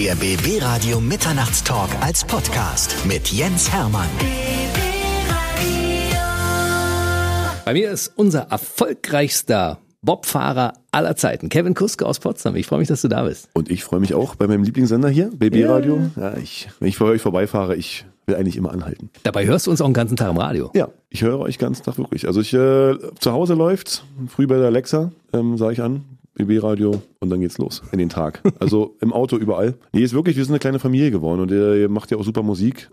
Der BB Radio Mitternachtstalk als Podcast mit Jens Hermann. Bei mir ist unser erfolgreichster Bobfahrer aller Zeiten, Kevin Kuske aus Potsdam. Ich freue mich, dass du da bist. Und ich freue mich auch bei meinem Lieblingssender hier, BB Radio. Ja, ich, wenn ich vor euch vorbeifahre, ich will eigentlich immer anhalten. Dabei hörst du uns auch den ganzen Tag im Radio. Ja, ich höre euch ganz Tag wirklich. Also ich äh, zu Hause läuft, früh bei der Alexa, ähm, sage ich an, BB Radio und dann geht's los in den Tag. Also im Auto überall. Nee, ist wirklich, wir sind eine kleine Familie geworden und ihr macht ja auch super Musik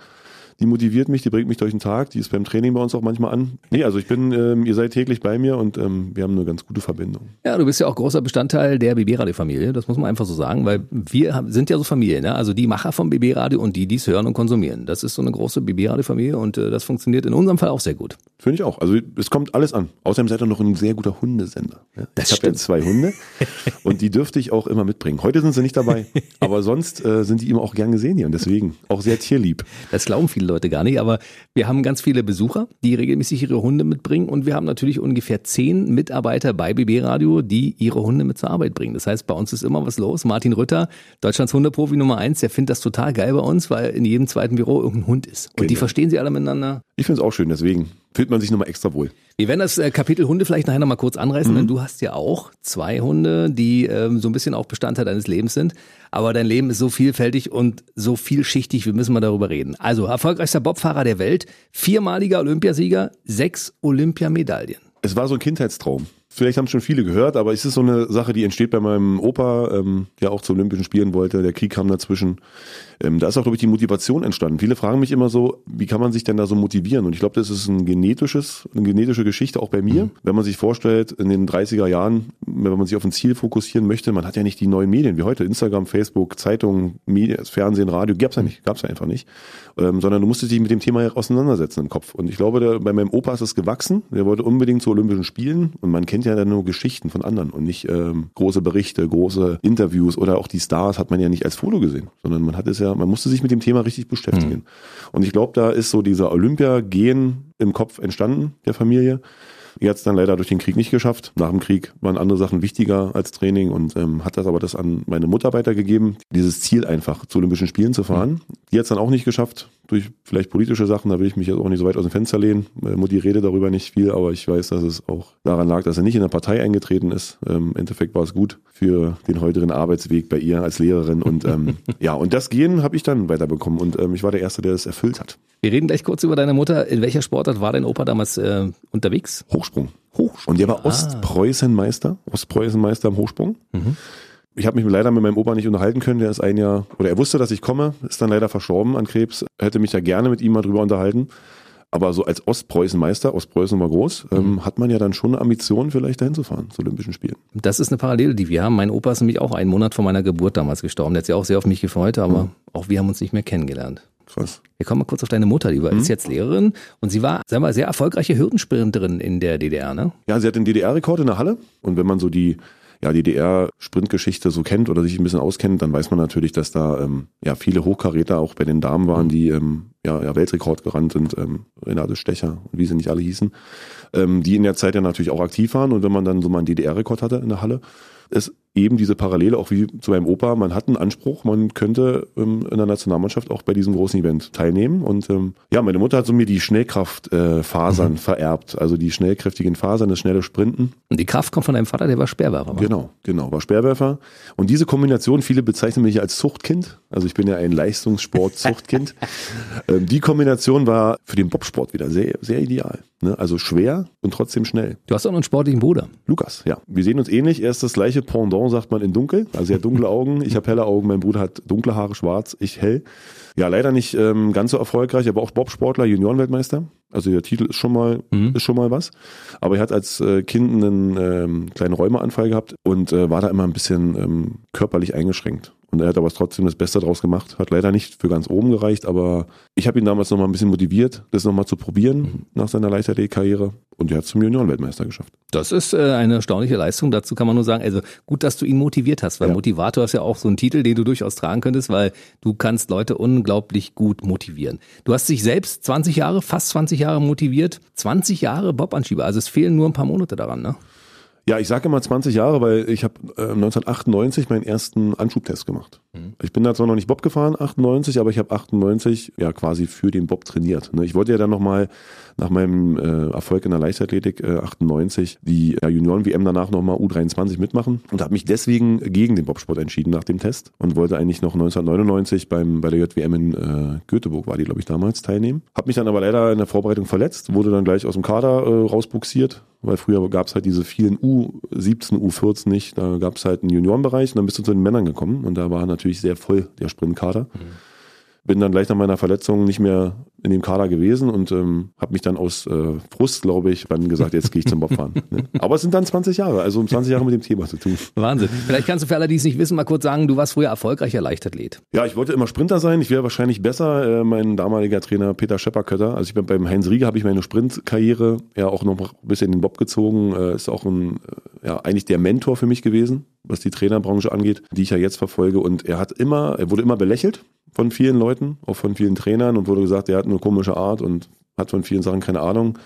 die motiviert mich, die bringt mich durch den Tag, die ist beim Training bei uns auch manchmal an. Nee, also ich bin, ähm, ihr seid täglich bei mir und ähm, wir haben eine ganz gute Verbindung. Ja, du bist ja auch großer Bestandteil der BB-Radio-Familie, das muss man einfach so sagen, weil wir sind ja so Familie, ne? also die Macher vom BB-Radio und die, die es hören und konsumieren. Das ist so eine große BB-Radio-Familie und äh, das funktioniert in unserem Fall auch sehr gut. Finde ich auch. Also es kommt alles an. Außerdem seid ihr noch ein sehr guter Hundesender. Ja? Das ich habe ja zwei Hunde und die dürfte ich auch immer mitbringen. Heute sind sie nicht dabei, aber sonst äh, sind die immer auch gern gesehen hier und deswegen auch sehr tierlieb. Das glauben viele Leute gar nicht, aber wir haben ganz viele Besucher, die regelmäßig ihre Hunde mitbringen und wir haben natürlich ungefähr zehn Mitarbeiter bei BB Radio, die ihre Hunde mit zur Arbeit bringen. Das heißt, bei uns ist immer was los. Martin Rütter, Deutschlands Hundeprofi Nummer eins, der findet das total geil bei uns, weil in jedem zweiten Büro irgendein Hund ist. Und die Genau. verstehen sie alle miteinander. Ich finde es auch schön, deswegen fühlt man sich nochmal extra wohl. Wir werden das äh, Kapitel Hunde vielleicht nachher nochmal kurz anreißen, denn du hast ja auch zwei Hunde, die ähm, so ein bisschen auch Bestandteil deines Lebens sind. Aber dein Leben ist so vielfältig und so vielschichtig, wir müssen mal darüber reden. Also, erfolgreichster Bobfahrer der Welt, viermaliger Olympiasieger, sechs Olympiamedaillen. Es war so ein Kindheitstraum. Vielleicht haben schon viele gehört, aber es ist so eine Sache, die entsteht bei meinem Opa, ähm, der auch zu Olympischen Spielen wollte. Der Krieg kam dazwischen. Ähm, da ist auch, glaube ich, die Motivation entstanden. Viele fragen mich immer so, wie kann man sich denn da so motivieren? Und ich glaube, das ist ein genetisches, eine genetische Geschichte auch bei mir. Wenn man sich vorstellt, in den 30er Jahren, wenn man sich auf ein Ziel fokussieren möchte, man hat ja nicht die neuen Medien wie heute, Instagram, Facebook, Zeitungen, Medien, Fernsehen, Radio, gab's ja nicht, gab's ja einfach nicht. Ähm, sondern du musstest dich mit dem Thema auseinandersetzen im Kopf. Und ich glaube, da, bei meinem Opa ist es gewachsen. Der wollte unbedingt zu Olympischen Spielen und man kennt ja dann nur Geschichten von anderen und nicht ähm, große Berichte, große Interviews oder auch die Stars hat man ja nicht als Foto gesehen, sondern man hat es ja, man musste sich mit dem Thema richtig beschäftigen. Und ich glaube, da ist so dieser Olympia-Gen im Kopf entstanden, der Familie. Hat es dann leider durch den Krieg nicht geschafft. Nach dem Krieg waren andere Sachen wichtiger als Training und ähm, hat das aber das an meine Mutter weitergegeben, dieses Ziel einfach zu Olympischen Spielen zu fahren. Die hat es dann auch nicht geschafft, durch vielleicht politische Sachen, da will ich mich jetzt auch nicht so weit aus dem Fenster lehnen. Äh, Mutti redet darüber nicht viel, aber ich weiß, dass es auch daran lag, dass er nicht in der Partei eingetreten ist. Ähm, Im Endeffekt war es gut für den heutigen Arbeitsweg bei ihr als Lehrerin und ähm, ja, und das Gehen habe ich dann weiterbekommen und ähm, ich war der Erste, der es erfüllt hat. Wir reden gleich kurz über deine Mutter. In welcher Sportart war dein Opa damals äh, unterwegs? Hochsprung. Hochsprung. Und der war Ostpreußenmeister, Ostpreußenmeister im Hochsprung. Ich habe mich leider mit meinem Opa nicht unterhalten können. Der ist ein Jahr, oder er wusste, dass ich komme, ist dann leider verstorben an Krebs. Hätte mich ja gerne mit ihm mal drüber unterhalten. Aber so als Ostpreußenmeister, Ostpreußen war groß, ähm, hat man ja dann schon eine Ambition, vielleicht dahin zu fahren, zu Olympischen Spielen. Das ist eine Parallele, die wir haben. Mein Opa ist nämlich auch einen Monat vor meiner Geburt damals gestorben. Der hat sich auch sehr auf mich gefreut, aber auch wir haben uns nicht mehr kennengelernt. Krass. Wir kommen mal kurz auf deine Mutter, die war, ist jetzt Lehrerin und sie war, sagen wir, mal, sehr erfolgreiche Hürdensprinterin in der DDR, ne? Ja, sie hat den DDR-Rekord in der Halle. Und wenn man so die ja, DDR-Sprintgeschichte so kennt oder sich ein bisschen auskennt, dann weiß man natürlich, dass da ähm, ja viele Hochkaräter auch bei den Damen waren, die ähm, ja, ja Weltrekord gerannt sind, ähm, Renate Stecher und wie sie nicht alle hießen, ähm, die in der Zeit ja natürlich auch aktiv waren. Und wenn man dann so mal einen DDR-Rekord hatte in der Halle, ist eben diese Parallele auch wie zu meinem Opa, man hat einen Anspruch, man könnte ähm, in der Nationalmannschaft auch bei diesem großen Event teilnehmen. Und ähm, ja, meine Mutter hat so mir die Schnellkraftfasern äh, Fasern vererbt, also die schnellkräftigen Fasern, das schnelle Sprinten. Und die Kraft kommt von deinem Vater, der war Sperrwerfer. wa? Genau, genau, war Speerwerfer. Und diese Kombination, viele bezeichnen mich als Zuchtkind. Also ich bin ja ein Leistungssport-Zuchtkind. ähm, die Kombination war für den Bobsport wieder sehr, sehr ideal. Ne? Also schwer und trotzdem schnell. Du hast auch noch einen sportlichen Bruder. Lukas, ja. Wir sehen uns ähnlich. Er ist das gleiche Pendant, sagt man, in dunkel. Also er hat dunkle Augen, ich habe helle Augen. Mein Bruder hat dunkle Haare, schwarz, ich hell. Ja, leider nicht ähm, ganz so erfolgreich, aber auch Bobsportler, Juniorenweltmeister. Also der Titel ist schon mal ist schon mal was. Aber er hat als äh, Kind einen ähm, kleinen Rheumaanfall gehabt und äh, war da immer ein bisschen ähm, körperlich eingeschränkt. Und er hat aber trotzdem das Beste draus gemacht. Hat leider nicht für ganz oben gereicht, aber ich habe ihn damals noch mal ein bisschen motiviert, das noch mal zu probieren nach seiner Leichtathletik-Karriere. Und er hat zum Juniorenweltmeister geschafft. Das ist äh, eine erstaunliche Leistung. Dazu kann man nur sagen, also gut, dass du ihn motiviert hast, weil Ja. Motivator ist ja auch so ein Titel, den du durchaus tragen könntest, weil du kannst Leute unglaublich gut motivieren. Du hast dich selbst 20 Jahre, fast 20 Jahre motiviert, 20 Jahre Bobanschieber. Also es fehlen nur ein paar Monate daran, ne? Ja, ich sage immer 20 Jahre, weil ich habe äh, 1998 meinen ersten Anschubtest gemacht. Mhm. Ich bin da zwar noch nicht Bob gefahren, 98, aber ich habe 98 ja quasi für den Bob trainiert. Ne? Ich wollte ja dann nochmal nach meinem äh, Erfolg in der Leichtathletik äh, 98 die ja, Junioren-WM danach nochmal U23 mitmachen und habe mich deswegen gegen den Bobsport entschieden nach dem Test und wollte eigentlich noch 1999 beim bei der JWM in äh, Göteborg war die glaube ich damals teilnehmen. Habe mich dann aber leider in der Vorbereitung verletzt, wurde dann gleich aus dem Kader äh, rausbuxiert weil früher gab es halt diese vielen U17, U14 nicht. Da gab es halt einen Juniorenbereich und dann bist du zu den Männern gekommen und da war natürlich sehr voll der Sprintkader. Mhm bin dann gleich nach meiner Verletzung nicht mehr in dem Kader gewesen und ähm, habe mich dann aus äh, Frust, glaube ich, dann gesagt, jetzt gehe ich zum Bobfahren. ne? Aber es sind dann 20 Jahre, also um 20 Jahre mit dem Thema zu tun. Wahnsinn. Vielleicht kannst du für alle, die es nicht wissen, mal kurz sagen, du warst früher erfolgreicher Leichtathlet. Ja, ich wollte immer Sprinter sein. Ich wäre wahrscheinlich besser. Äh, mein damaliger Trainer Peter Schepperkötter, also ich bin beim Heinz Rieger, habe ich meine Sprintkarriere ja auch noch ein bisschen in den Bob gezogen. Äh, ist auch ein, äh, ja, eigentlich der Mentor für mich gewesen, was die Trainerbranche angeht, die ich ja jetzt verfolge. Und er hat immer, er wurde immer belächelt von vielen Leuten, auch von vielen Trainern und wurde gesagt, er hat eine komische Art und hat von vielen Sachen keine Ahnung.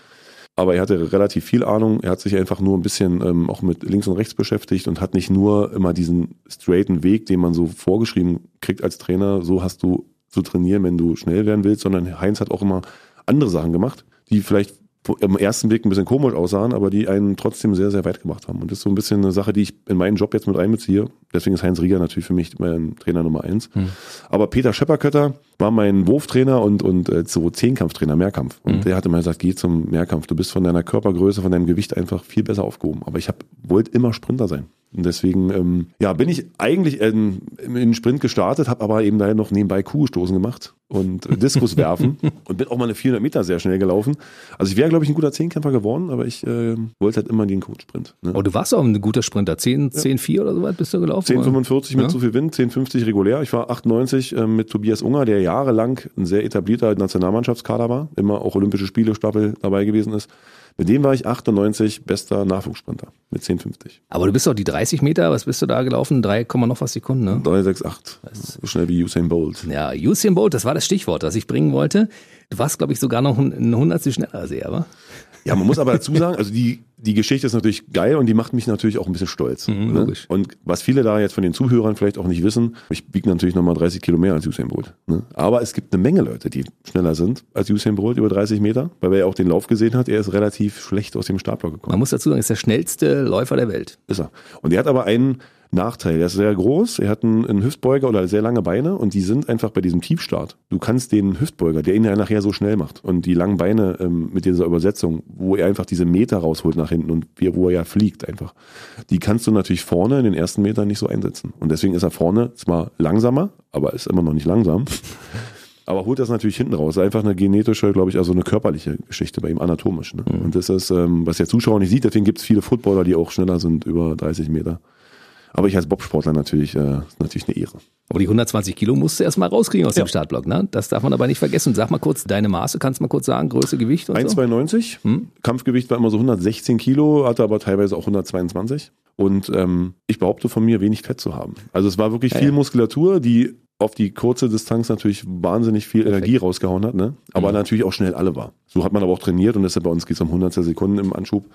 Aber er hatte relativ viel Ahnung. Er hat sich einfach nur ein bisschen ähm, auch mit links und rechts beschäftigt und hat nicht nur immer diesen straighten Weg, den man so vorgeschrieben kriegt als Trainer, so hast du zu trainieren, wenn du schnell werden willst, sondern Heinz hat auch immer andere Sachen gemacht, die vielleicht im ersten Weg ein bisschen komisch aussahen, aber die einen trotzdem sehr, sehr weit gemacht haben. Und das ist so ein bisschen eine Sache, die ich in meinen Job jetzt mit einbeziehe. Deswegen ist Heinz Rieger natürlich für mich mein Trainer Nummer eins. Mhm. Aber Peter Schepperkötter war mein Wurftrainer und, und äh, so Zehnkampftrainer, Mehrkampf. Und mhm. der hatte mal gesagt, geh zum Mehrkampf. Du bist von deiner Körpergröße, von deinem Gewicht einfach viel besser aufgehoben. Aber ich hab, wollte immer Sprinter sein. Und deswegen ähm, ja, bin ich eigentlich in, in den Sprint gestartet, habe aber eben daher noch nebenbei Kuhstoßen gemacht und äh, Diskus werfen und bin auch mal eine 400 Meter sehr schnell gelaufen. Also ich wäre, glaube ich, ein guter Zehnkämpfer geworden, aber ich äh, wollte halt immer den Coach-Sprint. Ne? Oh, du warst auch ein guter Sprinter. 10, ja. 10 4 oder so weit bist du gelaufen? 10,45 mit ja? zu viel Wind, 10,50 regulär. Ich war 98 äh, mit Tobias Unger, der jahrelang ein sehr etablierter Nationalmannschaftskader war, immer auch Olympische Spiele Stapel dabei gewesen ist. Mit dem war ich 98 bester Nachwuchssprinter mit 10,50. Aber du bist doch die 30 Meter, was bist du da gelaufen? 3, noch was Sekunden, ne? 3,68. So schnell wie Usain Bolt. Ja, Usain Bolt, das war das Stichwort, das ich bringen wollte. Du warst, glaube ich, sogar noch ein Hundertstel schneller als er, aber? Ja, man muss aber dazu sagen, also die, die Geschichte ist natürlich geil und die macht mich natürlich auch ein bisschen stolz. Mhm, ne? Und was viele da jetzt von den Zuhörern vielleicht auch nicht wissen, ich biege natürlich nochmal 30 Kilo mehr als Usain Bolt. Ne? Aber es gibt eine Menge Leute, die schneller sind als Usain Bolt über 30 Meter, weil er ja auch den Lauf gesehen hat, er ist relativ schlecht aus dem Startblock gekommen. Man muss dazu sagen, er ist der schnellste Läufer der Welt. Ist er. Und er hat aber einen Nachteil. Er ist sehr groß, er hat einen, einen, Hüftbeuger oder sehr lange Beine und die sind einfach bei diesem Tiefstart. Du kannst den Hüftbeuger, der ihn ja nachher so schnell macht und die langen Beine ähm, mit dieser Übersetzung, wo er einfach diese Meter rausholt nach hinten und wie, wo er ja fliegt einfach, die kannst du natürlich vorne in den ersten Metern nicht so einsetzen. Und deswegen ist er vorne zwar langsamer, aber ist immer noch nicht langsam. Aber holt das natürlich hinten raus. Einfach eine genetische, glaube ich, also eine körperliche Geschichte bei ihm, anatomisch. Ne? Mhm. Und das ist, ähm, was der Zuschauer nicht sieht, deswegen gibt es viele Footballer, die auch schneller sind, über 30 Meter. Aber ich als Bobsportler natürlich, äh, natürlich eine Ehre. Aber die 120 Kilo musst du erstmal rauskriegen aus ja. dem Startblock, ne? Das darf man aber nicht vergessen. Sag mal kurz deine Maße, kannst du mal kurz sagen, Größe, Gewicht und 1,92. So? Hm? Kampfgewicht war immer so 116 Kilo, hatte aber teilweise auch 122. Und ähm, ich behaupte von mir, wenig Fett zu haben. Also es war wirklich ja, viel ja. Muskulatur, die auf die kurze Distanz natürlich wahnsinnig viel Perfekt. Energie rausgehauen hat, ne? aber mhm. natürlich auch schnell alle war. So hat man aber auch trainiert und deshalb bei uns geht es um 100 Sekunden im Anschub.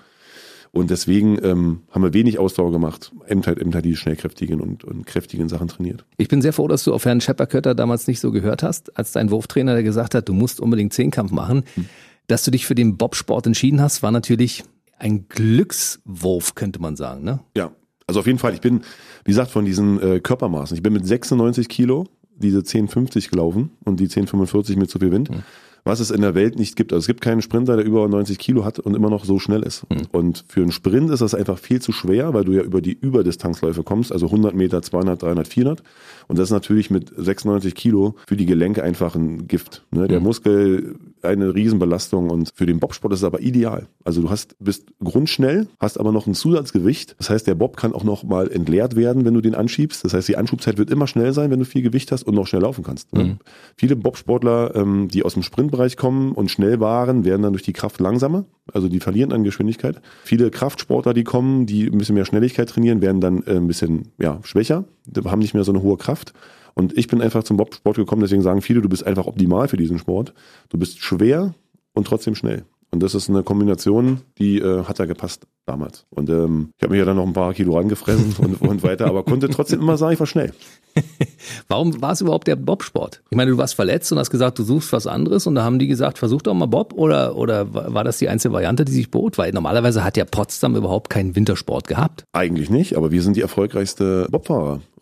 Und deswegen ähm, haben wir wenig Ausdauer gemacht, eben halt, eben halt die schnellkräftigen und, und kräftigen Sachen trainiert. Ich bin sehr froh, dass du auf Herrn Schepperkötter damals nicht so gehört hast, als dein Wurftrainer, der gesagt hat, du musst unbedingt Zehnkampf machen. Hm. Dass du dich für den Bobsport entschieden hast, war natürlich ein Glückswurf, könnte man sagen, ne? Ja, also auf jeden Fall. Ich bin, wie gesagt, von diesen äh, Körpermaßen. Ich bin mit 96 Kilo diese 10,50 gelaufen und die 10,45 mit zu viel Wind. Hm was es in der Welt nicht gibt. Also es gibt keinen Sprinter, der über 90 Kilo hat und immer noch so schnell ist. Mhm. Und für einen Sprint ist das einfach viel zu schwer, weil du ja über die Überdistanzläufe kommst, also 100 Meter, 200, 300, 400. Und das ist natürlich mit 96 Kilo für die Gelenke einfach ein Gift. Ne? Der mhm. Muskel eine Riesenbelastung und für den Bobsport ist es aber ideal. Also du hast, bist grundschnell, hast aber noch ein Zusatzgewicht. Das heißt, der Bob kann auch noch mal entleert werden, wenn du den anschiebst. Das heißt, die Anschubzeit wird immer schnell sein, wenn du viel Gewicht hast und noch schnell laufen kannst. Ne? Mhm. Viele Bobsportler, ähm, die aus dem Sprintbereich kommen und schnell waren, werden dann durch die Kraft langsamer. Also die verlieren an Geschwindigkeit. Viele Kraftsportler, die kommen, die ein bisschen mehr Schnelligkeit trainieren, werden dann äh, ein bisschen ja, schwächer, haben nicht mehr so eine hohe Kraft. Und ich bin einfach zum Bobsport gekommen, deswegen sagen viele, du bist einfach optimal für diesen Sport. Du bist schwer und trotzdem schnell. Und das ist eine Kombination, die äh, hat da gepasst damals. Und ähm, ich habe mir ja dann noch ein paar Kilo angefressen und, und weiter, aber konnte trotzdem immer sagen, ich war schnell. Warum war es überhaupt der Bobsport? Ich meine, du warst verletzt und hast gesagt, du suchst was anderes und da haben die gesagt, versuch doch mal Bob oder, oder war das die einzige Variante, die sich bot? Weil normalerweise hat ja Potsdam überhaupt keinen Wintersport gehabt. Eigentlich nicht, aber wir sind die erfolgreichste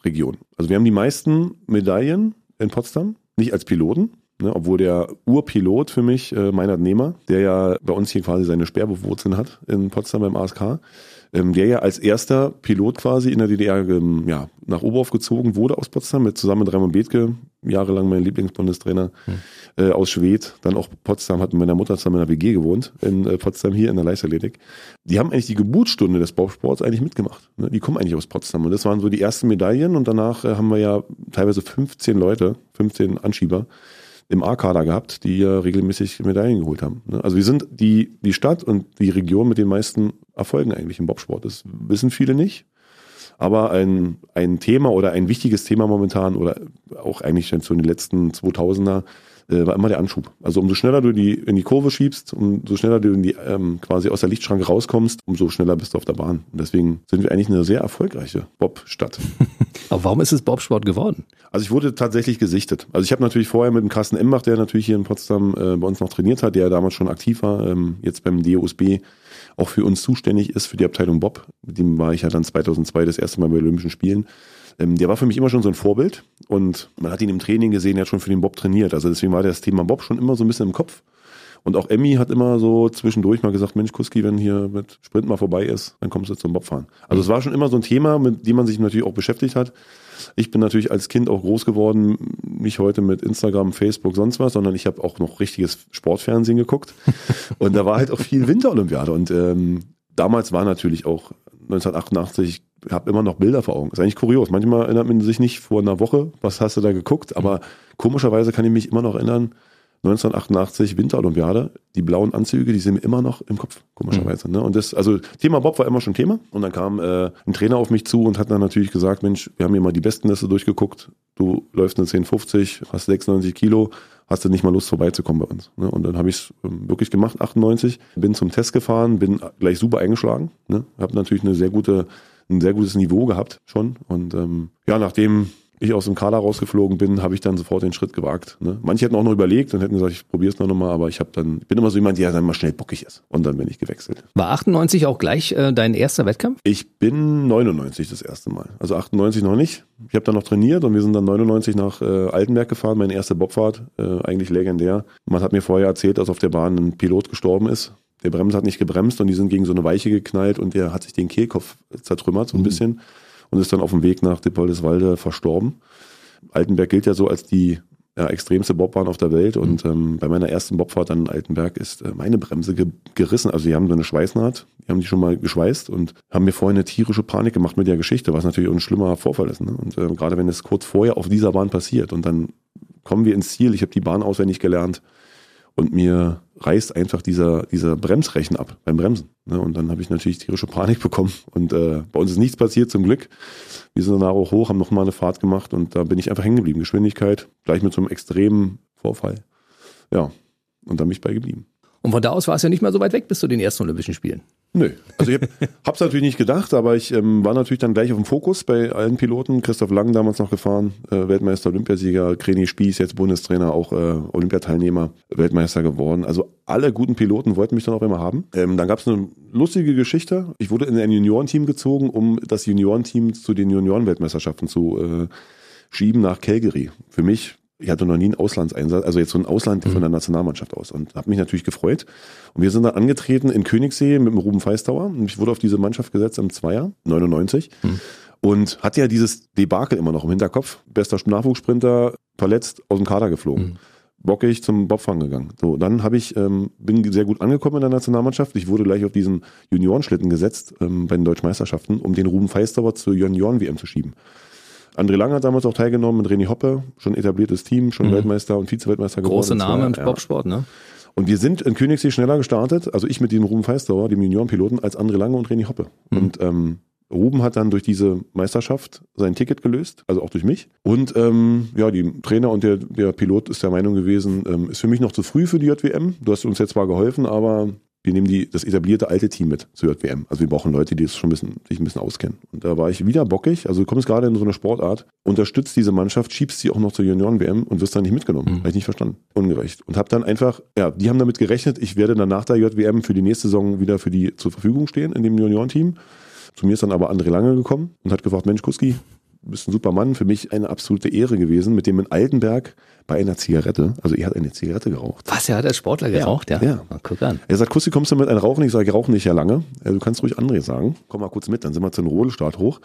Bobfahrerregion. Also wir haben die meisten Medaillen in Potsdam, nicht als Piloten, Ne, obwohl der Urpilot für mich, äh, Meinhard Nehmer, der ja bei uns hier quasi seine Sperrwurzeln hat in Potsdam beim ASK, ähm, der ja als erster Pilot quasi in der DDR ähm, ja, nach Oberhof gezogen wurde aus Potsdam, mit zusammen mit Raimund Bethke, jahrelang mein Lieblingsbundestrainer hm. äh, aus Schwedt, dann auch Potsdam, hat mit meiner Mutter zusammen in der WG gewohnt, in äh, Potsdam hier in der Leichtathletik. Die haben eigentlich die Geburtsstunde des Bausports eigentlich mitgemacht. Ne? Die kommen eigentlich aus Potsdam und das waren so die ersten Medaillen und danach äh, haben wir ja teilweise 15 Leute, 15 Anschieber, im A-Kader gehabt, die ja regelmäßig Medaillen geholt haben. Ne? Also wir sind die, die Stadt und die Region mit den meisten Erfolgen eigentlich im Bobsport. Das wissen viele nicht. Aber ein, ein Thema oder ein wichtiges Thema momentan oder auch eigentlich schon zu den letzten 2000er äh, war immer der Anschub. Also umso schneller du die in die Kurve schiebst, umso schneller du in die, ähm, quasi aus der Lichtschranke rauskommst, umso schneller bist du auf der Bahn. Und deswegen sind wir eigentlich eine sehr erfolgreiche Bob-Stadt. Aber warum ist es Bobsport geworden? Also ich wurde tatsächlich gesichtet. Also ich habe natürlich vorher mit dem Carsten Embach, der natürlich hier in Potsdam äh, bei uns noch trainiert hat, der damals schon aktiv war, ähm, jetzt beim DOSB auch für uns zuständig ist, für die Abteilung Bob. Mit dem war ich ja dann 2002 das erste Mal bei Olympischen Spielen. Ähm, der war für mich immer schon so ein Vorbild und man hat ihn im Training gesehen, er hat schon für den Bob trainiert. Also deswegen war das Thema Bob schon immer so ein bisschen im Kopf. Und auch Emmy hat immer so zwischendurch mal gesagt, Mensch, Kuski, wenn hier mit Sprint mal vorbei ist, dann kommst du zum Bobfahren. Also es war schon immer so ein Thema, mit dem man sich natürlich auch beschäftigt hat. Ich bin natürlich als Kind auch groß geworden, nicht heute mit Instagram, Facebook, sonst was, sondern ich habe auch noch richtiges Sportfernsehen geguckt. und da war halt auch viel Winterolympiade. Und ähm, damals war natürlich auch 1988 ich habe immer noch Bilder vor Augen. Ist eigentlich kurios. Manchmal erinnert man sich nicht vor einer Woche, was hast du da geguckt, aber komischerweise kann ich mich immer noch erinnern, 1988 Winterolympiade, die blauen Anzüge, die sind mir immer noch im Kopf, komischerweise. Mhm. Ne? Und das, also Thema Bob war immer schon Thema. Und dann kam äh, ein Trainer auf mich zu und hat dann natürlich gesagt, Mensch, wir haben hier mal die besten Liste durchgeguckt. Du läufst eine 1050, hast 96 Kilo, hast du nicht mal Lust vorbeizukommen bei uns. Ne? Und dann habe ich es ähm, wirklich gemacht, 98, bin zum Test gefahren, bin gleich super eingeschlagen. Ne? Habe natürlich eine sehr gute, ein sehr gutes Niveau gehabt schon. Und ähm, ja, nachdem ich aus dem Kader rausgeflogen bin, habe ich dann sofort den Schritt gewagt. Ne? Manche hätten auch noch überlegt und hätten gesagt, ich probiere es noch mal, aber ich habe dann, ich bin immer so jemand, der dann mal schnell bockig ist. Und dann bin ich gewechselt. War 98 auch gleich äh, dein erster Wettkampf? Ich bin 99 das erste Mal. Also 98 noch nicht. Ich habe dann noch trainiert und wir sind dann 99 nach äh, Altenberg gefahren, meine erste Bobfahrt, äh, eigentlich legendär. Man hat mir vorher erzählt, dass auf der Bahn ein Pilot gestorben ist. Der Bremser hat nicht gebremst und die sind gegen so eine Weiche geknallt und der hat sich den Kehlkopf zertrümmert so ein mhm. bisschen und ist dann auf dem Weg nach Dippoldeswalde verstorben. Altenberg gilt ja so als die ja, extremste Bobbahn auf der Welt und mhm. ähm, bei meiner ersten Bobfahrt an Altenberg ist äh, meine Bremse ge gerissen. Also die haben so eine Schweißnaht, die haben die schon mal geschweißt und haben mir vorher eine tierische Panik gemacht mit der Geschichte, was natürlich ein schlimmer Vorfall ist. Ne? Und äh, gerade wenn es kurz vorher auf dieser Bahn passiert und dann kommen wir ins Ziel, ich habe die Bahn auswendig gelernt und mir reißt einfach dieser, dieser Bremsrechen ab beim Bremsen. Ne? Und dann habe ich natürlich tierische Panik bekommen. Und äh, bei uns ist nichts passiert, zum Glück. Wir sind danach auch hoch, haben nochmal eine Fahrt gemacht und da bin ich einfach hängen geblieben. Geschwindigkeit, gleich mit so einem extremen Vorfall. Ja, und dann bin ich bei geblieben. Und von da aus war es ja nicht mehr so weit weg bis zu den ersten Olympischen Spielen. Nö. Also ich habe es natürlich nicht gedacht, aber ich ähm, war natürlich dann gleich auf dem Fokus bei allen Piloten. Christoph Lang damals noch gefahren, äh, Weltmeister, Olympiasieger, Kreni Spieß, jetzt Bundestrainer, auch äh, Olympiateilnehmer, Weltmeister geworden. Also alle guten Piloten wollten mich dann auch immer haben. Ähm, dann gab es eine lustige Geschichte. Ich wurde in ein Juniorenteam gezogen, um das Juniorenteam zu den Juniorenweltmeisterschaften zu äh, schieben nach Calgary. Für mich ich hatte noch nie einen Auslandseinsatz, also jetzt so ein Ausland mhm. von der Nationalmannschaft aus und habe mich natürlich gefreut. Und wir sind dann angetreten in Königssee mit dem Ruben Feistauer und ich wurde auf diese Mannschaft gesetzt im Zweier, 99. Mhm. Und hatte ja dieses Debakel immer noch im Hinterkopf. Bester Nachwuchssprinter, verletzt, aus dem Kader geflogen. Mhm. Bockig zum Bobfahren gegangen. So, dann habe ich, ähm, bin sehr gut angekommen in der Nationalmannschaft. Ich wurde gleich auf diesen Juniorenschlitten gesetzt ähm, bei den Deutschmeisterschaften, um den Ruben Feistauer zur Junioren-WM zu schieben. André Lang hat damals auch teilgenommen mit René Hoppe, schon etabliertes Team, schon mhm. Weltmeister und Vize-Weltmeister geworden. Große Name im. Bobsport, ne? Und wir sind in Königssee schneller gestartet, also ich mit dem Ruben Feistauer, dem Juniorenpiloten, als André Lange und René Hoppe. Mhm. Und ähm, Ruben hat dann durch diese Meisterschaft sein Ticket gelöst, also auch durch mich. Und ähm, ja, die Trainer und der, der Pilot ist der Meinung gewesen, ähm, ist für mich noch zu früh für die JWM. Du hast uns jetzt zwar geholfen, aber wir nehmen die, das etablierte alte Team mit zur JWM. Also wir brauchen Leute, die das schon ein bisschen, sich ein bisschen auskennen. Und da war ich wieder bockig. Also du kommst gerade in so eine Sportart, unterstützt diese Mannschaft, schiebst sie auch noch zur Junioren-WM und wirst dann nicht mitgenommen. Mhm. Habe ich nicht verstanden. Ungerecht. Und habe dann einfach, ja, die haben damit gerechnet, ich werde dann nach der JWM für die nächste Saison wieder für die zur Verfügung stehen in dem Juniorenteam. Zu mir ist dann aber André Lange gekommen und hat gefragt, Mensch, Kuski, du bist ein super Mann. Für mich eine absolute Ehre gewesen, mit dem in Altenberg bei einer Zigarette, also er hat eine Zigarette geraucht. Was, er hat als Sportler geraucht, ja? Ja. ja. Mal, guck an. Er sagt, Kussi, kommst du mit einem Rauchen? Ich sage, ich rauche nicht ja lange. Also, du kannst ruhig André sagen. Komm mal kurz mit, dann sind wir zum Rodelstart hoch.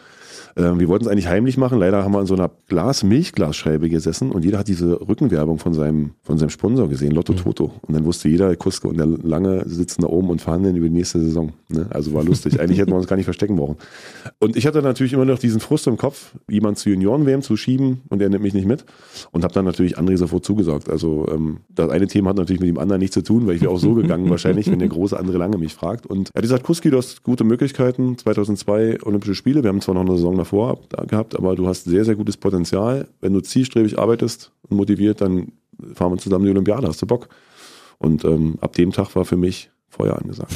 Ähm, wir wollten es eigentlich heimlich machen. Leider haben wir an so einer Glas-Milchglasscheibe gesessen und jeder hat diese Rückenwerbung von seinem, von seinem Sponsor gesehen, Lotto mhm. Toto. Und dann wusste jeder, der Kuske und der Lange sitzen da oben und verhandeln über die nächste Saison. Ne? Also war lustig. eigentlich hätten wir uns gar nicht verstecken brauchen. Und ich hatte natürlich immer noch diesen Frust im Kopf, jemand zu Junioren-WM zu schieben und der nimmt mich nicht mit. Und habe dann natürlich André sofort zugesagt. Also ähm, das eine Thema hat natürlich mit dem anderen nichts zu tun, weil ich wäre auch so gegangen wahrscheinlich, wenn der große andere lange mich fragt. Und er hat gesagt, Kuski, du hast gute Möglichkeiten, 2002 Olympische Spiele, wir haben zwar noch eine Saison davor gehabt, aber du hast sehr, sehr gutes Potenzial. Wenn du zielstrebig arbeitest und motiviert, dann fahren wir zusammen die Olympiade, hast du Bock? Und ähm, ab dem Tag war für mich Feuer angesagt.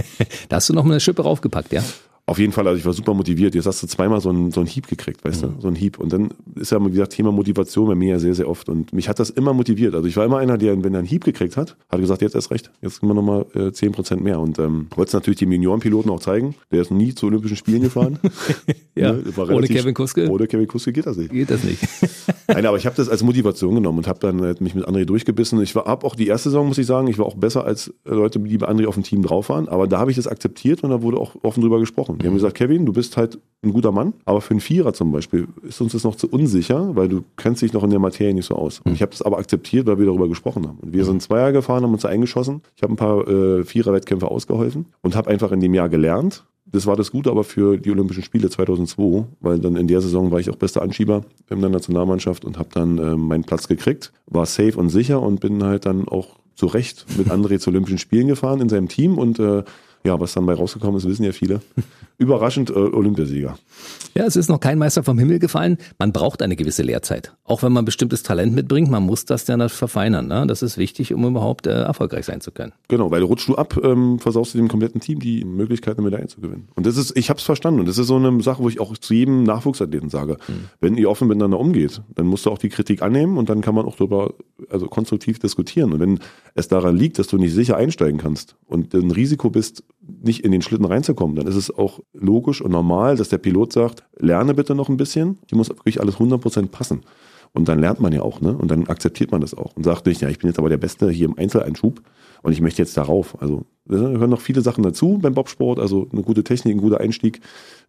da hast du noch mal eine Schippe raufgepackt, ja? Auf jeden Fall, also ich war super motiviert. Jetzt hast du zweimal so einen, so einen Hieb gekriegt, weißt mhm. du, so einen Hieb. Und dann ist ja, wie gesagt, Thema Motivation bei mir ja sehr, sehr oft. Und mich hat das immer motiviert. Also ich war immer einer, der, wenn er einen Hieb gekriegt hat, hat gesagt, jetzt erst recht, jetzt können wir nochmal äh, 10% mehr. Und ähm, wollte es natürlich dem Juniorenpiloten auch zeigen. Der ist nie zu Olympischen Spielen gefahren. ja, ne, ohne Kevin Kuske. Ohne Kevin Kuske geht das nicht. Geht das nicht. Nein, aber ich habe das als Motivation genommen und habe dann äh, mich mit André durchgebissen. Ich war ab auch die erste Saison, muss ich sagen, ich war auch besser als Leute, die bei André auf dem Team drauf waren. Aber da habe ich das akzeptiert und da wurde auch offen drüber gesprochen. Die haben gesagt, Kevin, du bist halt ein guter Mann, aber für einen Vierer zum Beispiel ist uns das noch zu unsicher, weil du kennst dich noch in der Materie nicht so aus. Und ich habe das aber akzeptiert, weil wir darüber gesprochen haben. Und wir sind Zweier gefahren, haben uns eingeschossen. Ich habe ein paar äh, Vierer-Wettkämpfe ausgeholfen und habe einfach in dem Jahr gelernt. Das war das Gute aber für die Olympischen Spiele 2002, weil dann in der Saison war ich auch bester Anschieber in der Nationalmannschaft und habe dann äh, meinen Platz gekriegt, war safe und sicher und bin halt dann auch zu Recht mit André zu Olympischen Spielen gefahren in seinem Team und äh, ja, was dann bei rausgekommen ist, wissen ja viele. Überraschend äh, Olympiasieger. Ja, es ist noch kein Meister vom Himmel gefallen. Man braucht eine gewisse Lehrzeit. Auch wenn man bestimmtes Talent mitbringt, man muss das dann verfeinern. Ne? Das ist wichtig, um überhaupt äh, erfolgreich sein zu können. Genau, weil rutschst du ab, ähm, versaust du dem kompletten Team die Möglichkeit, eine Medaille zu gewinnen. Und das ist, ich habe es verstanden. Und das ist so eine Sache, wo ich auch zu jedem Nachwuchsathleten sage, mhm. wenn ihr offen miteinander umgeht, dann musst du auch die Kritik annehmen und dann kann man auch darüber also konstruktiv diskutieren. Und wenn es daran liegt, dass du nicht sicher einsteigen kannst und ein Risiko bist, nicht in den Schlitten reinzukommen, dann ist es auch logisch und normal, dass der Pilot sagt, lerne bitte noch ein bisschen, die muss wirklich alles 100% passen. Und dann lernt man ja auch, ne? Und dann akzeptiert man das auch und sagt nicht, ja, ich bin jetzt aber der Beste hier im Einzeleinschub und ich möchte jetzt darauf. Also da gehören noch viele Sachen dazu beim Bobsport, also eine gute Technik, ein guter Einstieg,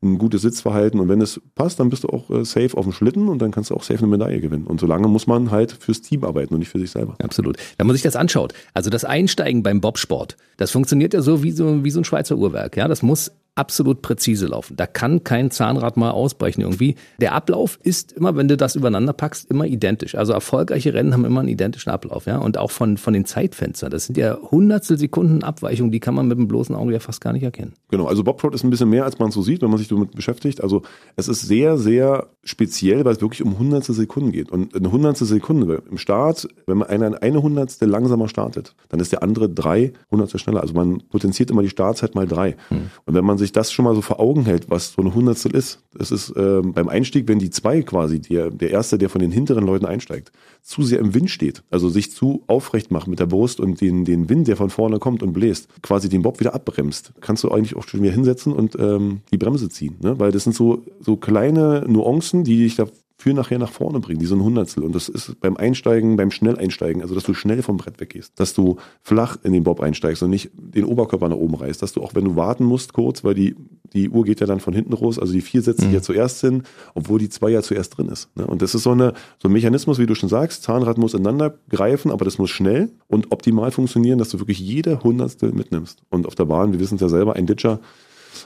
ein gutes Sitzverhalten und wenn es passt, dann bist du auch äh, safe auf dem Schlitten und dann kannst du auch safe eine Medaille gewinnen. Und solange muss man halt fürs Team arbeiten und nicht für sich selber. Absolut. Wenn man sich das anschaut, also das Einsteigen beim Bobsport, das funktioniert ja so wie so, wie so ein Schweizer Uhrwerk. Ja, das muss absolut präzise laufen. Da kann kein Zahnrad mal ausbrechen irgendwie. Der Ablauf ist immer, wenn du das übereinander packst, immer identisch. Also erfolgreiche Rennen haben immer einen identischen Ablauf, ja. Und auch von, von den Zeitfenstern. Das sind ja Hundertstel Sekunden Abweichung, die kann man mit dem bloßen Auge ja fast gar nicht erkennen. Genau. Also Bobtrot ist ein bisschen mehr, als man so sieht, wenn man sich damit beschäftigt. Also es ist sehr, sehr speziell, weil es wirklich um Hundertstel Sekunden geht. Und eine Hundertstel Sekunde im Start, wenn man einer eine Hundertstel langsamer startet, dann ist der andere drei Hundertstel schneller. Also man potenziert immer die Startzeit mal drei. Hm. Und wenn man sich das schon mal so vor Augen hält, was so eine Hundertstel ist, das ist äh, beim Einstieg, wenn die zwei quasi, der, der erste, der von den hinteren Leuten einsteigt, zu sehr im Wind steht, also sich zu aufrecht macht mit der Brust und den, den Wind, der von vorne kommt und bläst, quasi den Bob wieder abbremst, kannst du eigentlich auch schon wieder hinsetzen und ähm, die Bremse ziehen. Ne? Weil das sind so, so kleine Nuancen, die dich da für nachher nach vorne bringen, die so ein Hundertstel. Und das ist beim Einsteigen, beim Schnelleinsteigen, also dass du schnell vom Brett weggehst, dass du flach in den Bob einsteigst und nicht den Oberkörper nach oben reißt, dass du auch, wenn du warten musst kurz, weil die, die Uhr geht ja dann von hinten raus, also die vier setzt sich mhm. ja zuerst hin, obwohl die zwei ja zuerst drin ist. Ne? Und das ist so, eine, so ein Mechanismus, wie du schon sagst, Zahnrad muss ineinander greifen, aber das muss schnell und optimal funktionieren, dass du wirklich jede Hundertstel mitnimmst. Und auf der Bahn, wir wissen es ja selber, ein Ditcher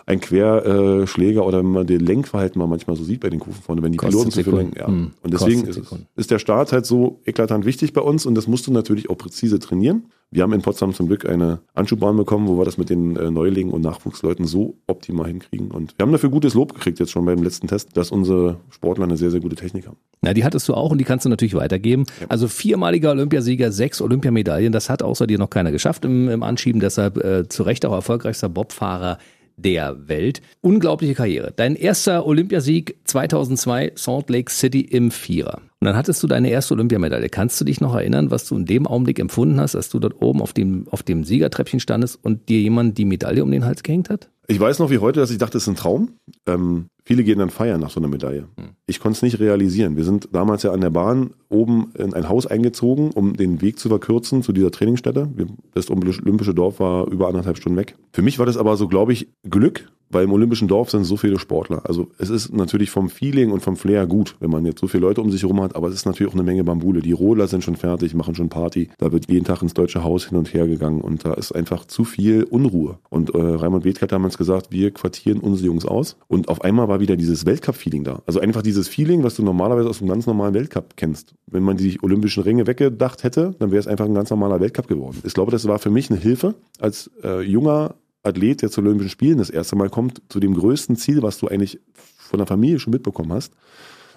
ein Querschläger oder wenn man den Lenkverhalten mal manchmal so sieht bei den Kufen vorne, wenn die Piloten zu viel lenken. Ja. Hm, Und deswegen ist, ist der Start halt so eklatant wichtig bei uns und das musst du natürlich auch präzise trainieren. Wir haben in Potsdam zum Glück eine Anschubahn bekommen, wo wir das mit den äh, Neulingen und Nachwuchsleuten so optimal hinkriegen. Und wir haben dafür gutes Lob gekriegt jetzt schon beim letzten Test, dass unsere Sportler eine sehr, sehr gute Technik haben. Na, die hattest du auch und die kannst du natürlich weitergeben. Also viermaliger Olympiasieger, sechs Olympiamedaillen, das hat außer dir noch keiner geschafft im, im Anschieben, deshalb äh, zu Recht auch erfolgreichster Bobfahrer der Welt. Unglaubliche Karriere. Dein erster Olympiasieg 2002 Salt Lake City im Vierer. Und dann hattest du deine erste Olympiamedaille. Kannst du dich noch erinnern, was du in dem Augenblick empfunden hast, als du dort oben auf dem, auf dem Siegertreppchen standest und dir jemand die Medaille um den Hals gehängt hat? Ich weiß noch wie heute, dass ich dachte, es ist ein Traum. Ähm, viele gehen dann feiern nach so einer Medaille. Ich konnte es nicht realisieren. Wir sind damals ja an der Bahn oben in ein Haus eingezogen, um den Weg zu verkürzen zu dieser Trainingsstätte. Das olympische Dorf war über anderthalb Stunden weg. Für mich war das aber so, glaube ich, Glück, weil im olympischen Dorf sind so viele Sportler. Also es ist natürlich vom Feeling und vom Flair gut, wenn man jetzt so viele Leute um sich herum hat, aber es ist natürlich auch eine Menge Bambule. Die Rodler sind schon fertig, machen schon Party. Da wird jeden Tag ins Deutsche Haus hin und her gegangen und da ist einfach zu viel Unruhe. Und äh, Raimund Bethke hat damals gesagt, wir quartieren unsere Jungs aus. Und auf einmal war wieder dieses Weltcup-Feeling da. Also einfach dieses Feeling, was du normalerweise aus einem ganz normalen Weltcup kennst. Wenn man die olympischen Ringe weggedacht hätte, dann wäre es einfach ein ganz normaler Weltcup geworden. Ich glaube, das war für mich eine Hilfe als äh, junger Athlet, der zu Olympischen Spielen das erste Mal kommt, zu dem größten Ziel, was du eigentlich von der Familie schon mitbekommen hast,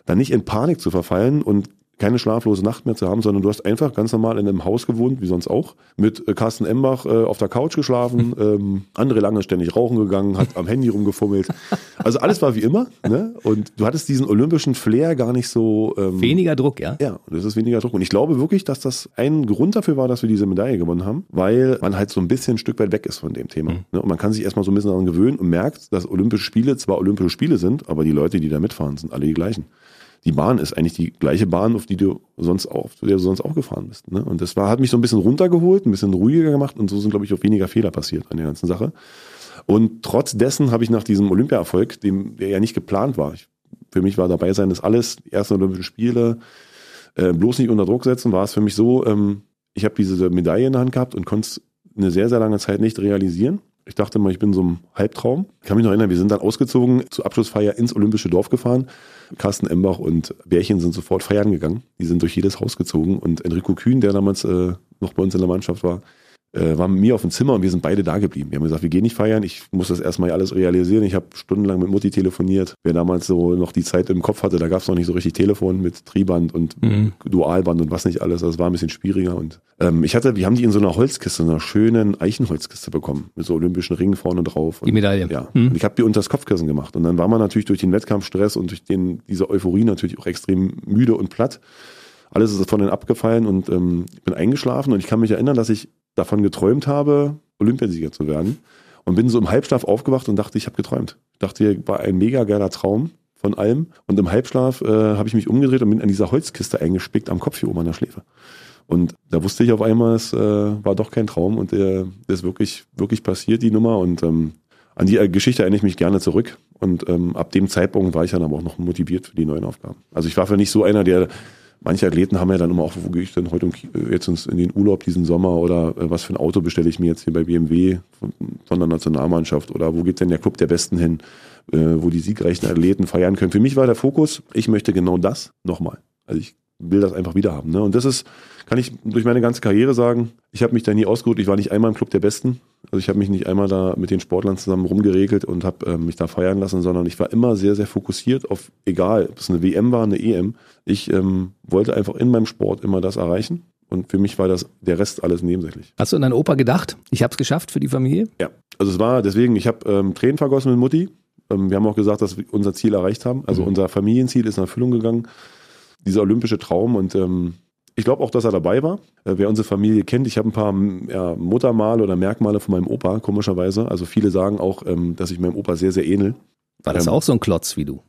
dann nicht in Panik zu verfallen und keine schlaflose Nacht mehr zu haben, sondern du hast einfach ganz normal in einem Haus gewohnt, wie sonst auch, mit äh, Carsten Embach äh, auf der Couch geschlafen, ähm, andere lange ständig rauchen gegangen, hat am Handy rumgefummelt. Also alles war wie immer, ne? Und du hattest diesen olympischen Flair gar nicht so. Ähm, Weniger Druck, ja? ja, das ist weniger Druck. Und ich glaube wirklich, dass das ein Grund dafür war, dass wir diese Medaille gewonnen haben, weil man halt so ein bisschen ein Stück weit weg ist von dem Thema. Ne? Und man kann sich erstmal so ein bisschen daran gewöhnen und merkt, dass Olympische Spiele zwar Olympische Spiele sind, aber die Leute, die da mitfahren, sind alle die gleichen. Die Bahn ist eigentlich die gleiche Bahn, auf die du sonst auch, der du sonst auch gefahren bist. Ne? Und das war, hat mich so ein bisschen runtergeholt, ein bisschen ruhiger gemacht und so sind, glaube ich, auch weniger Fehler passiert an der ganzen Sache. Und trotz dessen habe ich nach diesem Olympiaerfolg, dem, der ja nicht geplant war, ich, für mich war dabei sein, ist alles, die ersten Olympischen Spiele, äh, bloß nicht unter Druck setzen, war es für mich so, ähm, ich habe diese Medaille in der Hand gehabt und konnte es eine sehr, sehr lange Zeit nicht realisieren. Ich dachte mal, ich bin so ein Halbtraum. Ich kann mich noch erinnern, wir sind dann ausgezogen, zur Abschlussfeier ins Olympische Dorf gefahren. Carsten Embach und Bärchen sind sofort feiern gegangen. Die sind durch jedes Haus gezogen. Und Enrico Kühn, der damals äh, noch bei uns in der Mannschaft war, äh, war mit mir auf dem Zimmer und wir sind beide da geblieben. Wir haben gesagt, wir gehen nicht feiern, ich muss das erstmal alles realisieren. Ich habe stundenlang mit Mutti telefoniert. Wer damals so noch die Zeit im Kopf hatte, da gab es noch nicht so richtig Telefon mit Triband und Mhm. Dualband und was nicht alles. Das war ein bisschen schwieriger. Und ähm, ich hatte, wir haben die in so einer Holzkiste, einer schönen Eichenholzkiste bekommen, mit so olympischen Ringen vorne drauf. Die Medaille. Ja. Mhm. Und ich habe die unter das Kopfkissen gemacht. Und dann war man natürlich durch den Wettkampfstress und durch den, diese Euphorie natürlich auch extrem müde und platt. Alles ist von denen abgefallen und ähm, ich bin eingeschlafen und ich kann mich erinnern, dass ich davon geträumt habe, Olympiasieger zu werden. Und bin so im Halbschlaf aufgewacht und dachte, ich habe geträumt. Ich dachte, war ein mega geiler Traum von allem. Und im Halbschlaf äh, habe ich mich umgedreht und bin an dieser Holzkiste eingespickt am Kopf hier oben an der Schläfe. Und da wusste ich auf einmal, es äh, war doch kein Traum und äh, das ist wirklich, wirklich passiert, die Nummer. Und ähm, an die äh, Geschichte erinnere ich mich gerne zurück. Und ähm, ab dem Zeitpunkt war ich dann aber auch noch motiviert für die neuen Aufgaben. Also ich war für nicht so einer, der Manche Athleten haben ja dann immer auch, wo gehe ich denn heute äh, jetzt in den Urlaub diesen Sommer oder äh, was für ein Auto bestelle ich mir jetzt hier bei BMW von, von der Nationalmannschaft oder wo geht denn der Club der Besten hin, äh, wo die siegreichen Athleten feiern können. Für mich war der Fokus, ich möchte genau das nochmal. Also ich will das einfach wieder haben. Ne? Und das ist, kann ich durch meine ganze Karriere sagen, ich habe mich da nie ausgeruht, ich war nicht einmal im Club der Besten. Also ich habe mich nicht einmal da mit den Sportlern zusammen rumgeregelt und habe äh, mich da feiern lassen, sondern ich war immer sehr, sehr fokussiert auf, egal, ob es eine WM war, eine EM. Ich ähm, wollte einfach in meinem Sport immer das erreichen. Und für mich war das der Rest alles nebensächlich. Hast du an deinen Opa gedacht? Ich habe es geschafft für die Familie? Ja, also es war deswegen, ich habe ähm, Tränen vergossen mit Mutti. Ähm, wir haben auch gesagt, dass wir unser Ziel erreicht haben. Also Mhm. unser Familienziel ist in Erfüllung gegangen. Dieser olympische Traum und ähm, ich glaube auch, dass er dabei war. Äh, wer unsere Familie kennt, ich habe ein paar ja, Muttermale oder Merkmale von meinem Opa, komischerweise. Also viele sagen auch, ähm, dass ich meinem Opa sehr, sehr ähnel. War das Ähm, auch so ein Klotz wie du?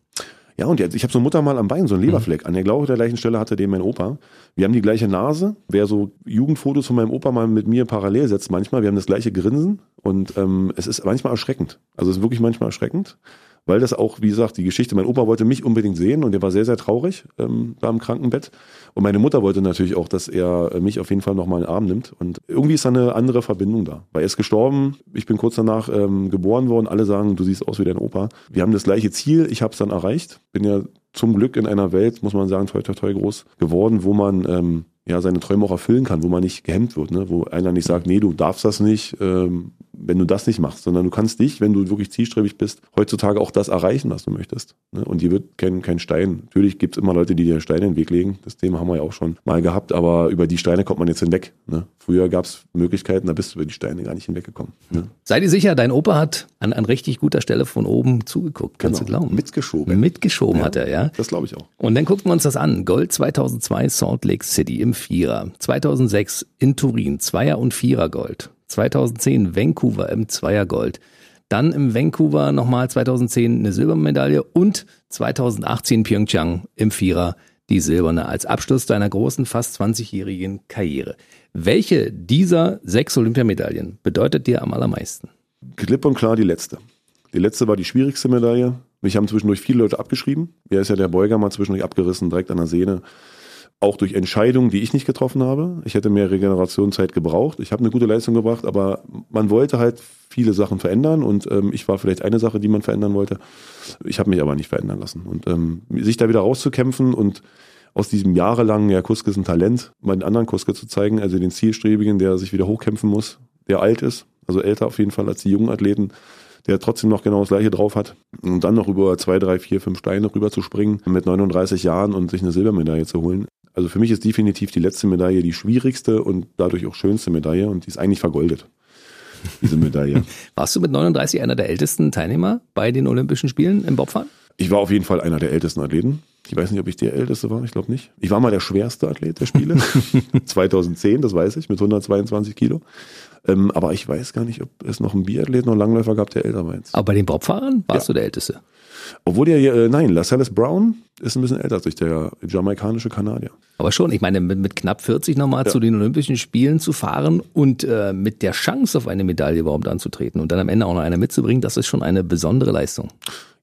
Ja, und jetzt, ich habe so ein Muttermal am Bein, so ein Leberfleck. An der genau der gleichen Stelle hatte den mein Opa. Wir haben die gleiche Nase. Wer so Jugendfotos von meinem Opa mal mit mir parallel setzt, manchmal, wir haben das gleiche Grinsen. Und ähm, es ist manchmal erschreckend. Also es ist wirklich manchmal erschreckend, weil das auch, wie gesagt, die Geschichte, mein Opa wollte mich unbedingt sehen und der war sehr, sehr traurig ähm, da im Krankenbett. Und meine Mutter wollte natürlich auch, dass er äh, mich auf jeden Fall nochmal in den Arm nimmt. Und irgendwie ist da eine andere Verbindung da. Weil er ist gestorben, ich bin kurz danach ähm, geboren worden, alle sagen, du siehst aus wie dein Opa. Wir haben das gleiche Ziel, ich habe es dann erreicht. Bin ja zum Glück in einer Welt, muss man sagen, toll, toll, toll groß geworden, wo man ähm, ja seine Träume auch erfüllen kann, wo man nicht gehemmt wird, ne? wo einer nicht sagt, nee, du darfst das nicht, ähm, wenn du das nicht machst, sondern du kannst dich, wenn du wirklich zielstrebig bist, heutzutage auch das erreichen, was du möchtest. Ne? Und dir wird kein, kein Stein. Natürlich gibt's immer Leute, die dir Steine in den Weg legen. Das Thema haben wir ja auch schon mal gehabt, aber über die Steine kommt man jetzt hinweg. Ne? Früher gab's Möglichkeiten, da bist du über die Steine gar nicht hinweggekommen. Ne? Sei dir sicher, dein Opa hat an, an richtig guter Stelle von oben zugeguckt, kannst Genau. du glauben. Mitgeschoben. Mitgeschoben hat er, ja. Das glaube ich auch. Und dann gucken wir uns das an. Gold 2002 Salt Lake City im Vierer. 2006 in Turin Zweier- und Vierer Gold. 2010 Vancouver im Zweier Gold. Dann im Vancouver nochmal 2010 eine Silbermedaille und 2018 Pyeongchang im Vierer die silberne als Abschluss deiner großen, fast 20-jährigen Karriere. Welche dieser sechs Olympiamedaillen bedeutet dir am allermeisten? Klipp und klar die letzte. Die letzte war die schwierigste Medaille. Mich haben zwischendurch viele Leute abgeschrieben. Er ist ja der Beuger mal zwischendurch abgerissen, direkt an der Sehne. Auch durch Entscheidungen, die ich nicht getroffen habe. Ich hätte mehr Regenerationszeit gebraucht. Ich habe eine gute Leistung gebracht, aber man wollte halt viele Sachen verändern und ähm, ich war vielleicht eine Sache, die man verändern wollte. Ich habe mich aber nicht verändern lassen. Und ähm, sich da wieder rauszukämpfen und aus diesem jahrelangen, ja, Kuske ist ein Talent, mal den anderen Kuske zu zeigen, also den Zielstrebigen, der sich wieder hochkämpfen muss, der alt ist, also älter auf jeden Fall als die jungen Athleten, der trotzdem noch genau das gleiche drauf hat. Und dann noch über zwei, drei, vier, fünf Steine rüber zu springen mit 39 Jahren und sich eine Silbermedaille zu holen. Also für mich ist definitiv die letzte Medaille die schwierigste und dadurch auch schönste Medaille und die ist eigentlich vergoldet. Diese Medaille. Warst du mit 39 einer der ältesten Teilnehmer bei den Olympischen Spielen im Bobfahren? Ich war auf jeden Fall einer der ältesten Athleten. Ich weiß nicht, ob ich der älteste war, ich glaube nicht. Ich war mal der schwerste Athlet der Spiele. 2010, das weiß ich, mit 122 Kilo. Ähm, aber ich weiß gar nicht, ob es noch einen Biathleten oder Langläufer gab, der älter war jetzt. Aber bei den Bobfahrern warst Ja. du der Älteste. Obwohl der, äh, nein, Lascelles Brown ist ein bisschen älter als ich, der jamaikanische Kanadier. Aber schon, ich meine, mit, mit knapp 40 nochmal zu den Olympischen Spielen zu fahren und äh, mit der Chance auf eine Medaille überhaupt anzutreten und dann am Ende auch noch eine mitzubringen, das ist schon eine besondere Leistung.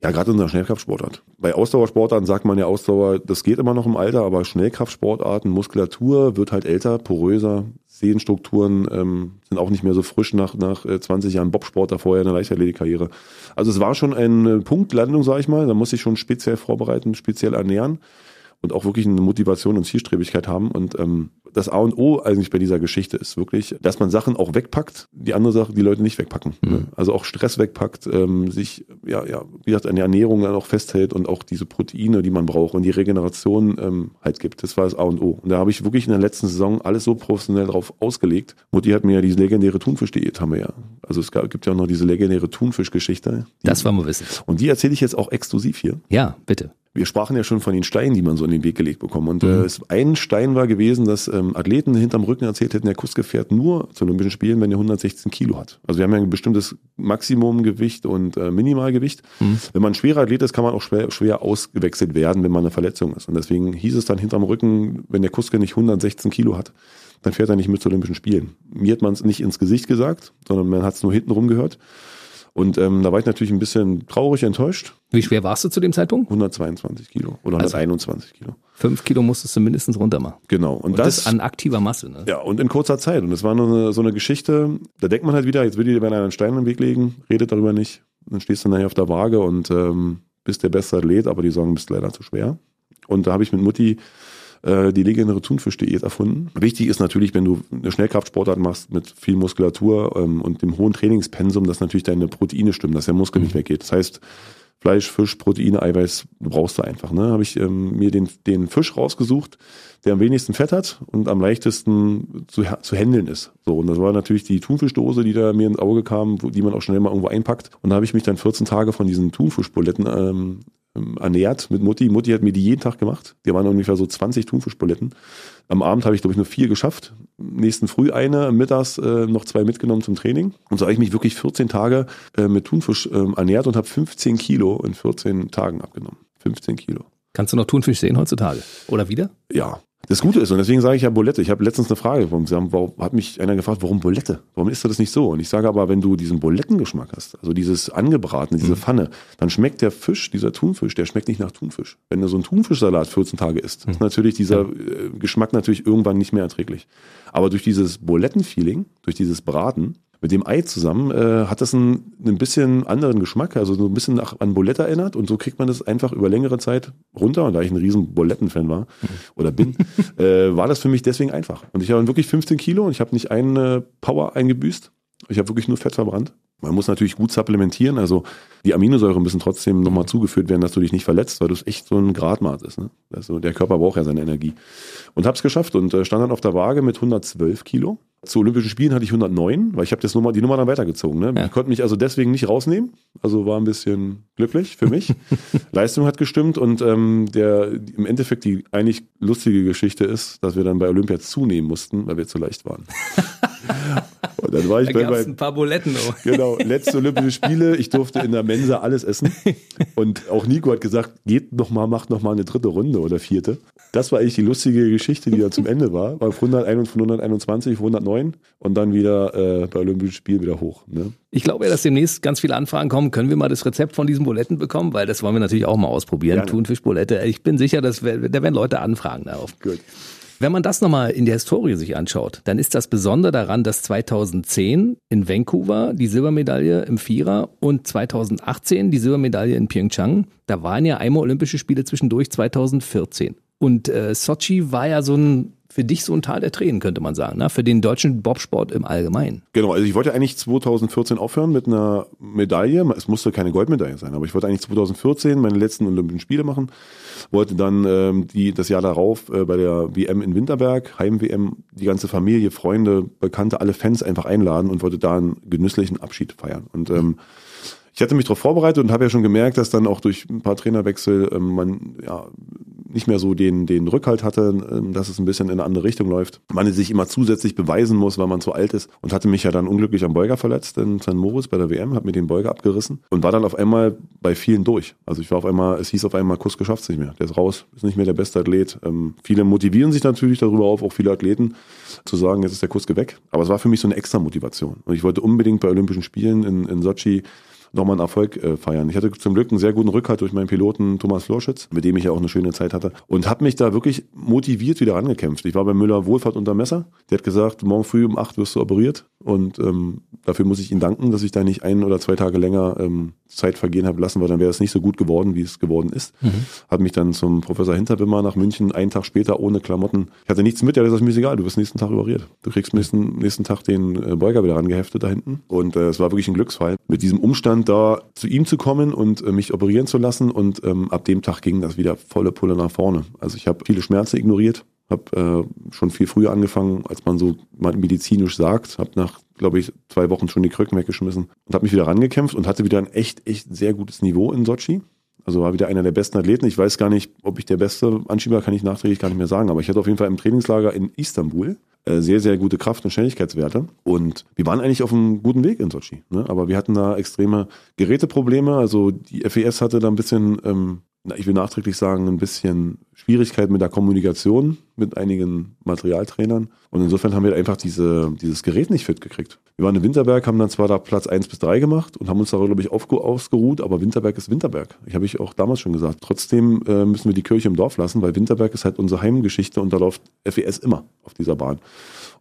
Ja, gerade in unserer Schnellkraftsportart. Bei Ausdauersportarten sagt man ja Ausdauer, das geht immer noch im Alter, aber Schnellkraftsportarten, Muskulatur wird halt älter, poröser, Sehnenstrukturen ähm, sind auch nicht mehr so frisch nach, nach äh, 20 Jahren Bobsport, da vorher eine Leichtathletikkarriere. Also es war schon eine Punktlandung, sag ich mal, da muss ich schon speziell vorbereiten, speziell ernähren und auch wirklich eine Motivation und Zielstrebigkeit haben. Und ähm, das A und O eigentlich bei dieser Geschichte ist wirklich, dass man Sachen auch wegpackt, die andere Sachen, die Leute nicht wegpacken. Ne? Also auch Stress wegpackt, ähm, sich, ja, ja, wie gesagt, an der Ernährung dann auch festhält und auch diese Proteine, die man braucht und die Regeneration ähm, halt gibt. Das war das A und O. Und da habe ich wirklich in der letzten Saison alles so professionell drauf ausgelegt. Mutti hat mir ja diese legendäre Thunfisch-Diät, haben wir ja. Also es gab, gibt ja auch noch diese legendäre Thunfisch-Geschichte. Das wollen wir wissen. Und die erzähle ich jetzt auch exklusiv hier. Ja, bitte. Wir sprachen ja schon von den Steinen, die man so in den Weg gelegt bekommt. Und äh, es, ein Stein war gewesen, dass ähm, Athleten hinterm Rücken erzählt hätten, der Kuske fährt nur zu Olympischen Spielen, wenn er 116 Kilo hat. Also wir haben ja ein bestimmtes Maximumgewicht und äh, Minimalgewicht. Wenn man ein schwerer Athlet ist, kann man auch schwer, schwer ausgewechselt werden, wenn man eine Verletzung ist. Und deswegen hieß es dann hinterm Rücken, wenn der Kuske nicht 116 Kilo hat, dann fährt er nicht mit zu Olympischen Spielen. Mir hat man es nicht ins Gesicht gesagt, sondern man hat es nur hintenrum gehört. Und ähm, da war ich natürlich ein bisschen traurig, enttäuscht. Wie schwer warst du zu dem Zeitpunkt? 122 Kilo oder Also- 121 Kilo. Fünf Kilo musstest du mindestens runter machen. Genau. Und, Und das, das, an aktiver Masse. Ne? ja, und in kurzer Zeit. Und das war nur eine, so eine Geschichte, da denkt man halt wieder, jetzt will dir einer einen Stein im Weg legen, redet darüber nicht. Dann stehst du nachher auf der Waage und ähm, bist der beste Athlet, aber die sagen, du bist leider zu schwer. Und da habe ich mit Mutti äh, die legendäre Thunfisch-Diät erfunden. Wichtig ist natürlich, wenn du eine Schnellkraftsportart machst mit viel Muskulatur ähm, und dem hohen Trainingspensum, dass natürlich deine Proteine stimmen, dass der Muskel nicht weggeht. Das heißt, Fleisch, Fisch, Proteine, Eiweiß brauchst du einfach. Ne? Habe ich ähm, mir den, den Fisch rausgesucht, der am wenigsten Fett hat und am leichtesten zu, zu handeln ist. So, und das war natürlich die Thunfischdose, die da mir ins Auge kam, wo, die man auch schnell mal irgendwo einpackt. Und da habe ich mich dann 14 Tage von diesen Thunfischbuletten ähm, ernährt mit Mutti. Mutti hat mir die jeden Tag gemacht. Die waren ungefähr so 20 Thunfischbuletten. Am Abend habe ich, glaube ich, nur vier geschafft. Nächsten Früh eine, mittags äh, noch zwei mitgenommen zum Training. Und so habe ich mich wirklich 14 Tage äh, mit Thunfisch ähm, ernährt und habe 15 Kilo in 14 Tagen abgenommen. 15 Kilo. Kannst du noch Thunfisch sehen heutzutage? Oder wieder? Ja. Das Gute ist, und deswegen sage ich ja Bulette. Ich habe letztens eine Frage bekommen. Sie haben, warum, hat mich einer gefragt, warum Bulette? Warum isst du das nicht so? Und ich sage aber, wenn du diesen Bulettengeschmack hast, also dieses angebratene, diese Pfanne, dann schmeckt der Fisch, dieser Thunfisch, der schmeckt nicht nach Thunfisch. Wenn du so einen Thunfischsalat 14 Tage isst, ist natürlich dieser äh, Geschmack natürlich irgendwann nicht mehr erträglich. Aber durch dieses Bulettenfeeling, durch dieses Braten, mit dem Ei zusammen äh, hat das einen, einen bisschen anderen Geschmack, also so ein bisschen nach, an Bulette erinnert und so kriegt man das einfach über längere Zeit runter. Und da ich ein riesen Buletten-Fan war oder bin, äh, war das für mich deswegen einfach. Und ich habe wirklich 15 Kilo und ich habe nicht eine Power eingebüßt. Ich habe wirklich nur Fett verbrannt. Man muss natürlich gut supplementieren, also die Aminosäuren müssen trotzdem nochmal zugeführt werden, dass du dich nicht verletzt, weil das echt so ein Gradmaß ist. Ne? Also der Körper braucht ja seine Energie. Und habe es geschafft und äh, stand dann auf der Waage mit 112 Kilo. Zu Olympischen Spielen hatte ich 109, weil ich habe das Nummer, die Nummer dann weitergezogen. Ne? Ja. Ich konnte mich also deswegen nicht rausnehmen. Also war ein bisschen glücklich für mich. Leistung hat gestimmt und ähm, der im Endeffekt die eigentlich lustige Geschichte ist, dass wir dann bei Olympia zunehmen mussten, weil wir zu leicht waren. und dann war ich Da bei, bei ein paar Buletten. Oh. Genau, letzte Olympische Spiele. Ich durfte in der Mensa alles essen. Und auch Nico hat gesagt, geht noch mal, macht noch mal eine dritte Runde oder vierte. Das war eigentlich die lustige Geschichte, die dann zum Ende war. Von 101 von 121 auf 109 und dann wieder äh, bei Olympischen Spielen wieder hoch. Ne? Ich glaube ja, dass demnächst ganz viele Anfragen kommen. Können wir mal das Rezept von diesen Buletten bekommen? Weil das wollen wir natürlich auch mal ausprobieren. Gerne. Thunfischbulette. Ich bin sicher, dass wir, da werden Leute anfragen darauf. Gut. Wenn man das nochmal in der Historie sich anschaut, dann ist das Besondere daran, dass 2010 in Vancouver die Silbermedaille im Vierer und 2018 die Silbermedaille in Pyeongchang, da waren ja einmal Olympische Spiele zwischendurch 2014. Und äh, Sochi war ja so ein, für dich so ein Tal der Tränen, könnte man sagen, ne? für den deutschen Bobsport im Allgemeinen. Genau, also ich wollte eigentlich 2014 aufhören mit einer Medaille. Es musste keine Goldmedaille sein, aber ich wollte eigentlich 2014 meine letzten Olympischen Spiele machen. Wollte dann ähm, die, das Jahr darauf äh, bei der WM in Winterberg, Heim-WM, die ganze Familie, Freunde, Bekannte, alle Fans einfach einladen und wollte da einen genüsslichen Abschied feiern. Und ähm, ich hatte mich darauf vorbereitet und habe ja schon gemerkt, dass dann auch durch ein paar Trainerwechsel ähm, man ja nicht mehr so den, den Rückhalt hatte, ähm, dass es ein bisschen in eine andere Richtung läuft. Man sich immer zusätzlich beweisen muss, weil man zu alt ist und hatte mich ja dann unglücklich am Beuger verletzt in St. Moritz bei der WM, habe mir den Beuger abgerissen und war dann auf einmal bei vielen durch. Also ich war auf einmal, es hieß auf einmal, Kuss geschafft's nicht mehr. Der ist raus, ist nicht mehr der beste Athlet. Ähm, viele motivieren sich natürlich darüber auf, auch viele Athleten, zu sagen, jetzt ist der Kuss weg. Aber es war für mich so eine extra Motivation. Und ich wollte unbedingt bei Olympischen Spielen in, in Sochi nochmal einen Erfolg äh, feiern. Ich hatte zum Glück einen sehr guten Rückhalt durch meinen Piloten Thomas Florschütz, mit dem ich ja auch eine schöne Zeit hatte und habe mich da wirklich motiviert wieder angekämpft. Ich war bei Müller Wohlfahrt unter Messer. Der hat gesagt, morgen früh um acht wirst du operiert und ähm, dafür muss ich ihm danken, dass ich da nicht ein oder zwei Tage länger ähm, Zeit vergehen habe lassen, weil dann wäre es nicht so gut geworden, wie es geworden ist. Mhm. Habe mich dann zum Professor Hinterwimmer nach München einen Tag später ohne Klamotten. Ich hatte nichts mit, der hat gesagt, mir ist egal, du wirst nächsten Tag operiert. Du kriegst nächsten, nächsten Tag den äh, Beuger wieder rangeheftet da hinten. Und äh, es war wirklich ein Glücksfall. Mit diesem Umstand da zu ihm zu kommen und äh, mich operieren zu lassen und ähm, ab dem Tag ging das wieder volle Pulle nach vorne. Also ich habe viele Schmerzen ignoriert, habe äh, schon viel früher angefangen, als man so mal medizinisch sagt, habe nach glaube ich zwei Wochen schon die Krücken weggeschmissen und habe mich wieder rangekämpft und hatte wieder ein echt echt sehr gutes Niveau in Sochi. Also war wieder einer der besten Athleten. Ich weiß gar nicht, ob ich der beste Anschieber, kann ich nachträglich gar nicht mehr sagen. Aber ich hatte auf jeden Fall im Trainingslager in Istanbul äh, sehr, sehr gute Kraft- und Schnelligkeitswerte. Und wir waren eigentlich auf einem guten Weg in Sochi. Ne? Aber wir hatten da extreme Geräteprobleme. Also die FES hatte da ein bisschen, ähm, ich will nachträglich sagen, ein bisschen Schwierigkeit mit der Kommunikation mit einigen Materialtrainern. Und insofern haben wir einfach diese, dieses Gerät nicht fit gekriegt. Wir waren in Winterberg, haben dann zwar da Platz eins bis drei gemacht und haben uns da, glaube ich, aufge ausgeruht, aber Winterberg ist Winterberg. Ich habe ich auch damals schon gesagt. Trotzdem äh, müssen wir die Kirche im Dorf lassen, weil Winterberg ist halt unsere Heimgeschichte und da läuft FES immer auf dieser Bahn.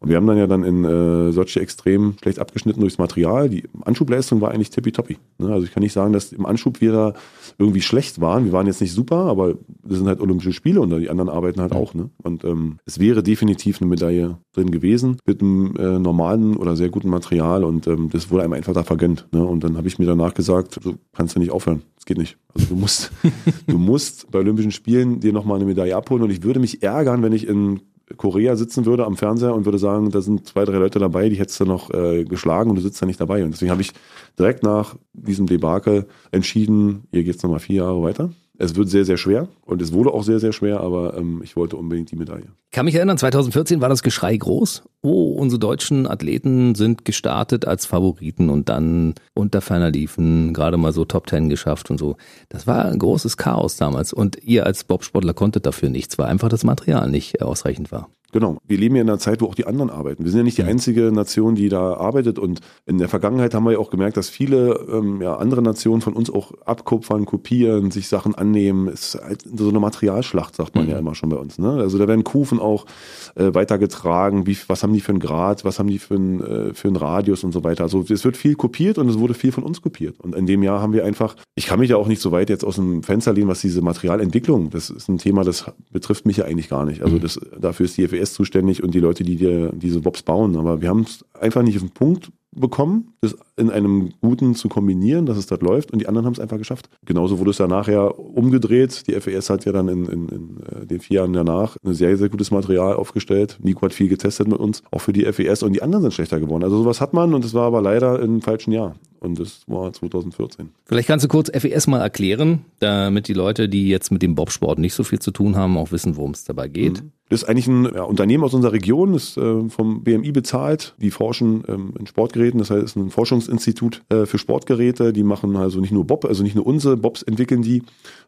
Und wir haben dann ja dann in äh, Sochi extrem schlecht abgeschnitten durchs Material. Die Anschubleistung war eigentlich tippitoppi. Ne? Also ich kann nicht sagen, dass im Anschub wir da irgendwie schlecht waren. Wir waren jetzt nicht super, aber das sind halt Olympische Spiele und die anderen arbeiten halt auch. Ne? Und ähm, es wäre definitiv eine Medaille drin gewesen mit einem äh, normalen oder sehr guten Material und ähm, das wurde einem einfach da vergönnt. Ne? Und dann habe ich mir danach gesagt, du kannst ja nicht aufhören. Das geht nicht. Also du musst, du musst bei Olympischen Spielen dir nochmal eine Medaille abholen und ich würde mich ärgern, wenn ich in Korea sitzen würde am Fernseher und würde sagen, da sind zwei, drei Leute dabei, die hättest du noch äh, geschlagen und du sitzt da nicht dabei. Und deswegen habe ich direkt nach diesem Debakel entschieden, hier geht's nochmal vier Jahre weiter. Es wird sehr, sehr schwer und es wurde auch sehr, sehr schwer, aber ähm, ich wollte unbedingt die Medaille. Kann mich erinnern, 2014 war das Geschrei groß. Oh, unsere deutschen Athleten sind gestartet als Favoriten und dann unter ferner liefen, gerade mal so Top Ten geschafft und so. Das war ein großes Chaos damals und ihr als Bobsportler konntet dafür nichts, weil einfach das Material nicht ausreichend war. Genau. Wir leben ja in einer Zeit, wo auch die anderen arbeiten. Wir sind ja nicht die einzige Nation, die da arbeitet. Und in der Vergangenheit haben wir ja auch gemerkt, dass viele ähm, ja, andere Nationen von uns auch abkupfern, kopieren, sich Sachen annehmen. Es ist halt so eine Materialschlacht, sagt man mhm. ja immer schon bei uns. Ne? Also da werden Kufen auch äh, weitergetragen. Wie, was haben die für einen Grad? Was haben die für einen, äh, für einen Radius und so weiter? Also es wird viel kopiert und es wurde viel von uns kopiert. Und in dem Jahr haben wir einfach, ich kann mich ja auch nicht so weit jetzt aus dem Fenster lehnen, was diese Materialentwicklung, das ist ein Thema, das betrifft mich ja eigentlich gar nicht. Also mhm. das, dafür ist die FES GPS zuständig und die Leute, die dir diese Wops bauen. Aber wir haben es einfach nicht auf den Punkt bekommen, das in einem Guten zu kombinieren, dass es dort läuft und die anderen haben es einfach geschafft. Genauso wurde es ja nachher umgedreht. Die FES hat ja dann in, in, in äh, den vier Jahren danach ein sehr, sehr gutes Material aufgestellt. Nico hat viel getestet mit uns, auch für die FES und die anderen sind schlechter geworden. Also sowas hat man und es war aber leider im falschen Jahr und das war 2014. Vielleicht kannst du kurz FES mal erklären, damit die Leute, die jetzt mit dem Bobsport nicht so viel zu tun haben, auch wissen, worum es dabei geht. Mhm. Das ist eigentlich ein ja, Unternehmen aus unserer Region, ist äh, vom BMI bezahlt. Die forschen ähm, in Sportgeräten, das heißt, es ist ein Forschungsinstitut äh, für Sportgeräte. Die machen also nicht nur Bob, also nicht nur unsere Bobs entwickeln die,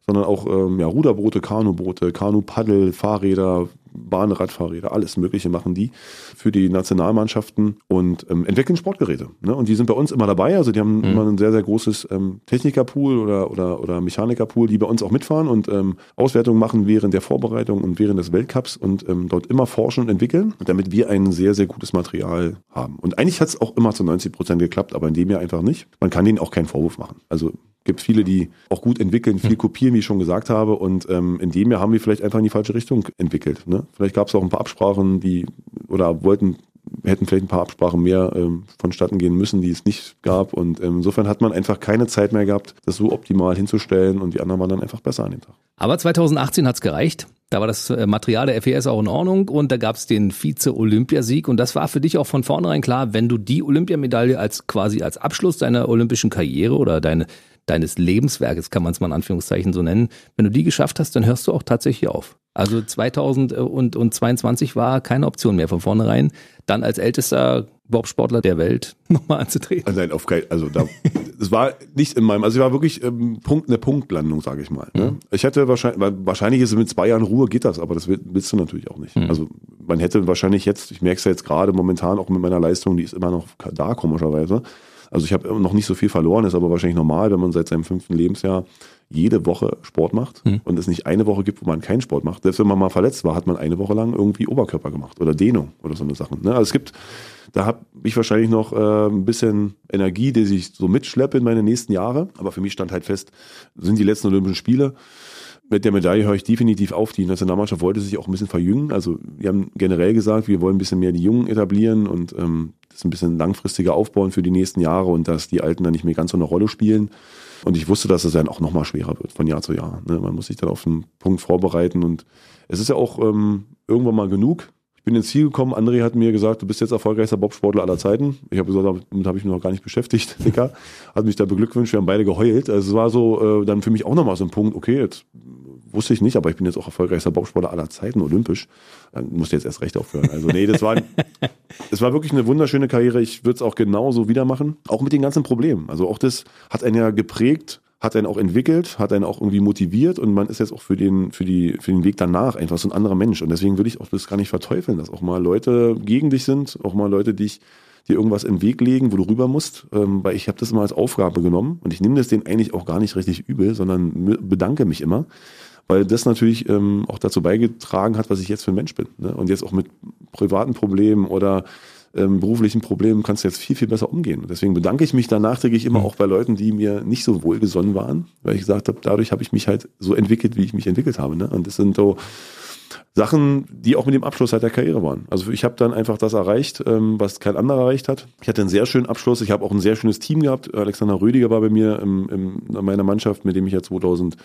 sondern auch ähm, ja, Ruderboote, Kanuboote, Kanu-Paddel, Fahrräder, Bahnradfahrräder, alles Mögliche machen die für die Nationalmannschaften und ähm, entwickeln Sportgeräte. Ne? Und die sind bei uns immer dabei. Also die haben mhm. immer ein sehr, sehr großes ähm, Technikerpool oder, oder, oder Mechanikerpool, die bei uns auch mitfahren und ähm, Auswertungen machen während der Vorbereitung und während des Weltcups und ähm, dort immer forschen und entwickeln, damit wir ein sehr, sehr gutes Material haben. Und eigentlich hat es auch immer zu 90 Prozent geklappt, aber in dem Jahr einfach nicht. Man kann denen auch keinen Vorwurf machen. Also gibt viele, die auch gut entwickeln, viel hm. kopieren, wie ich schon gesagt habe. Und ähm, in dem Jahr haben wir vielleicht einfach in die falsche Richtung entwickelt. Ne? Vielleicht gab es auch ein paar Absprachen, die oder wollten hätten vielleicht ein paar Absprachen mehr ähm, vonstatten gehen müssen, die es nicht gab. Und ähm, insofern hat man einfach keine Zeit mehr gehabt, das so optimal hinzustellen und die anderen waren dann einfach besser an dem Tag. Aber 2018 hat's gereicht. Da war das äh, Material der FES auch in Ordnung und da gab's den Vize-Olympiasieg und das war für dich auch von vornherein klar, wenn du die Olympiamedaille als quasi als Abschluss deiner olympischen Karriere oder deine deines Lebenswerkes, kann man es mal in Anführungszeichen so nennen. Wenn du die geschafft hast, dann hörst du auch tatsächlich auf. Also 2022 war keine Option mehr von vornherein, dann als ältester Bobsportler der Welt nochmal anzutreten. Nein, auf kein, also da, es war nicht in meinem, also ich war wirklich ähm, Punkt, eine Punktlandung, sage ich mal. Ne? Mhm. Ich hätte wahrscheinlich, wahrscheinlich ist es mit zwei Jahren Ruhe geht das, aber das willst du natürlich auch nicht. Mhm. Also man hätte wahrscheinlich jetzt, ich merke es ja jetzt gerade momentan auch mit meiner Leistung, die ist immer noch da komischerweise. Also ich habe noch nicht so viel verloren, ist aber wahrscheinlich normal, wenn man seit seinem fünften Lebensjahr jede Woche Sport macht mhm. und es nicht eine Woche gibt, wo man keinen Sport macht. Selbst wenn man mal verletzt war, hat man eine Woche lang irgendwie Oberkörper gemacht oder Dehnung oder so eine Sachen. Ne? Also es gibt, da habe ich wahrscheinlich noch äh, ein bisschen Energie, die ich so mitschleppe in meine nächsten Jahre. Aber für mich stand halt fest, sind die letzten Olympischen Spiele mit der Medaille höre ich definitiv auf. Die Nationalmannschaft wollte sich auch ein bisschen verjüngen. Also wir haben generell gesagt, wir wollen ein bisschen mehr die Jungen etablieren und ähm, das ein bisschen langfristiger aufbauen für die nächsten Jahre und dass die Alten dann nicht mehr ganz so eine Rolle spielen. Und ich wusste, dass es dann auch nochmal schwerer wird von Jahr zu Jahr. Ne? Man muss sich dann auf einen Punkt vorbereiten und es ist ja auch ähm, irgendwann mal genug. Ich bin ins Ziel gekommen. André hat mir gesagt, du bist jetzt erfolgreichster Bobsportler aller Zeiten. Ich habe gesagt, damit habe ich mich noch gar nicht beschäftigt. Dicker. Hat mich da beglückwünscht. Wir haben beide geheult. Also es war so äh, dann für mich auch nochmal so ein Punkt. Okay, jetzt wusste ich nicht, aber ich bin jetzt auch erfolgreichster Bobsportler aller Zeiten, olympisch. Dann musst du jetzt erst recht aufhören. Also nee, das war, das war wirklich eine wunderschöne Karriere. Ich würde es auch genauso wieder machen. Auch mit den ganzen Problemen. Also auch das hat einen ja geprägt, hat einen auch entwickelt, hat einen auch irgendwie motiviert und man ist jetzt auch für den, für die, für den Weg danach einfach so ein anderer Mensch. Und deswegen würde ich auch das gar nicht verteufeln, dass auch mal Leute gegen dich sind, auch mal Leute, dich dir irgendwas im Weg legen, wo du rüber musst, ähm, weil ich habe das immer als Aufgabe genommen und ich nehme das denen eigentlich auch gar nicht richtig übel, sondern bedanke mich immer, weil das natürlich ähm, auch dazu beigetragen hat, was ich jetzt für ein Mensch bin. Ne? Und jetzt auch mit privaten Problemen oder ähm, beruflichen Problemen kannst du jetzt viel, viel besser umgehen. Und deswegen bedanke ich mich dann nachträglich immer mhm. auch bei Leuten, die mir nicht so wohlgesonnen waren, weil ich gesagt habe, dadurch habe ich mich halt so entwickelt, wie ich mich entwickelt habe. Ne? Und das sind so Sachen, die auch mit dem Abschluss halt der Karriere waren. Also ich habe dann einfach das erreicht, ähm, was kein anderer erreicht hat. Ich hatte einen sehr schönen Abschluss. Ich habe auch ein sehr schönes Team gehabt. Alexander Rüdiger war bei mir in meiner Mannschaft, mit dem ich ja 2000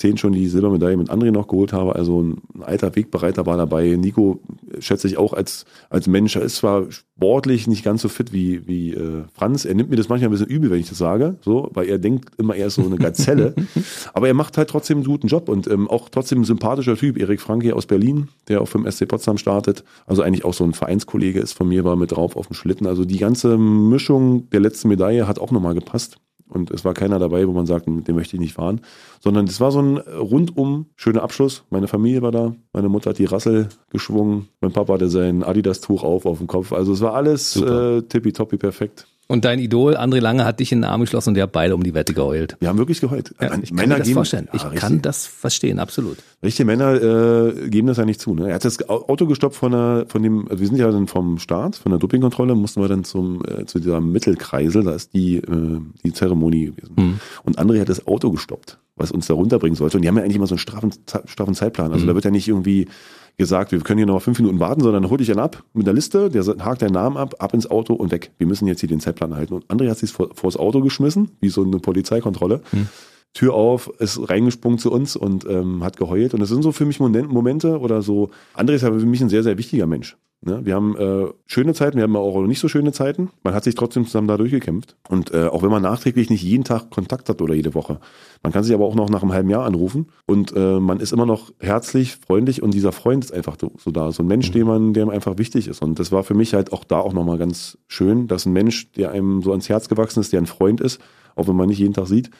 2010 schon die Silbermedaille mit André noch geholt habe. Also ein alter Wegbereiter war dabei. Nico schätze ich auch als, als Mensch. Er ist zwar sportlich nicht ganz so fit wie, wie äh, Franz. Er nimmt mir das manchmal ein bisschen übel, wenn ich das sage, so, weil er denkt immer, er ist so eine Gazelle. Aber er macht halt trotzdem einen guten Job und ähm, auch trotzdem ein sympathischer Typ. Erik Franke aus Berlin, der auch vom SC Potsdam startet. Also eigentlich auch so ein Vereinskollege ist von mir, war mit drauf auf dem Schlitten. Also die ganze Mischung der letzten Medaille hat auch nochmal gepasst. Und es war keiner dabei, wo man sagt, mit dem möchte ich nicht fahren. Sondern es war so ein rundum schöner Abschluss. Meine Familie war da. Meine Mutter hat die Rassel geschwungen. Mein Papa hatte sein Adidas-Tuch auf auf dem Kopf. Also es war alles äh, tippitoppi perfekt. Und dein Idol, André Lange, hat dich in den Arm geschlossen und ihr habt beide um die Wette geheult. Wir haben wirklich geheult. Ja, ich kann mir das vorstellen. Ich ja, kann das verstehen, absolut. Richtige Männer äh, geben das ja nicht zu. Ne? Er hat das Auto gestoppt von, der, von dem, also wir sind ja dann vom Start, von der Dopingkontrolle, mussten wir dann zum äh, zu dieser Mittelkreisel, da ist die, äh, die Zeremonie gewesen. Mhm. Und André hat das Auto gestoppt, was uns da runterbringen sollte. Und die haben ja eigentlich immer so einen straffen, straffen Zeitplan. Also mhm. da wird ja nicht irgendwie gesagt, wir können hier noch fünf Minuten warten, sondern hol dich einen ab mit der Liste, der hakt deinen Namen ab, ab ins Auto und weg. Wir müssen jetzt hier den Zeitplan halten. Und André hat sich vor, vor das Auto geschmissen, wie so eine Polizeikontrolle. Hm. Tür auf, ist reingesprungen zu uns und ähm, hat geheult. Und das sind so für mich Momente oder so. André ist ja für mich ein sehr, sehr wichtiger Mensch. Ne? Wir haben äh, schöne Zeiten, wir haben auch nicht so schöne Zeiten. Man hat sich trotzdem zusammen da durchgekämpft. Und äh, auch wenn man nachträglich nicht jeden Tag Kontakt hat oder jede Woche, man kann sich aber auch noch nach einem halben Jahr anrufen und äh, man ist immer noch herzlich, freundlich und dieser Freund ist einfach so da, so ein Mensch, mhm. dem man, der einem einfach wichtig ist. Und das war für mich halt auch da auch nochmal ganz schön, dass ein Mensch, der einem so ans Herz gewachsen ist, der ein Freund ist, auch wenn man nicht jeden Tag sieht,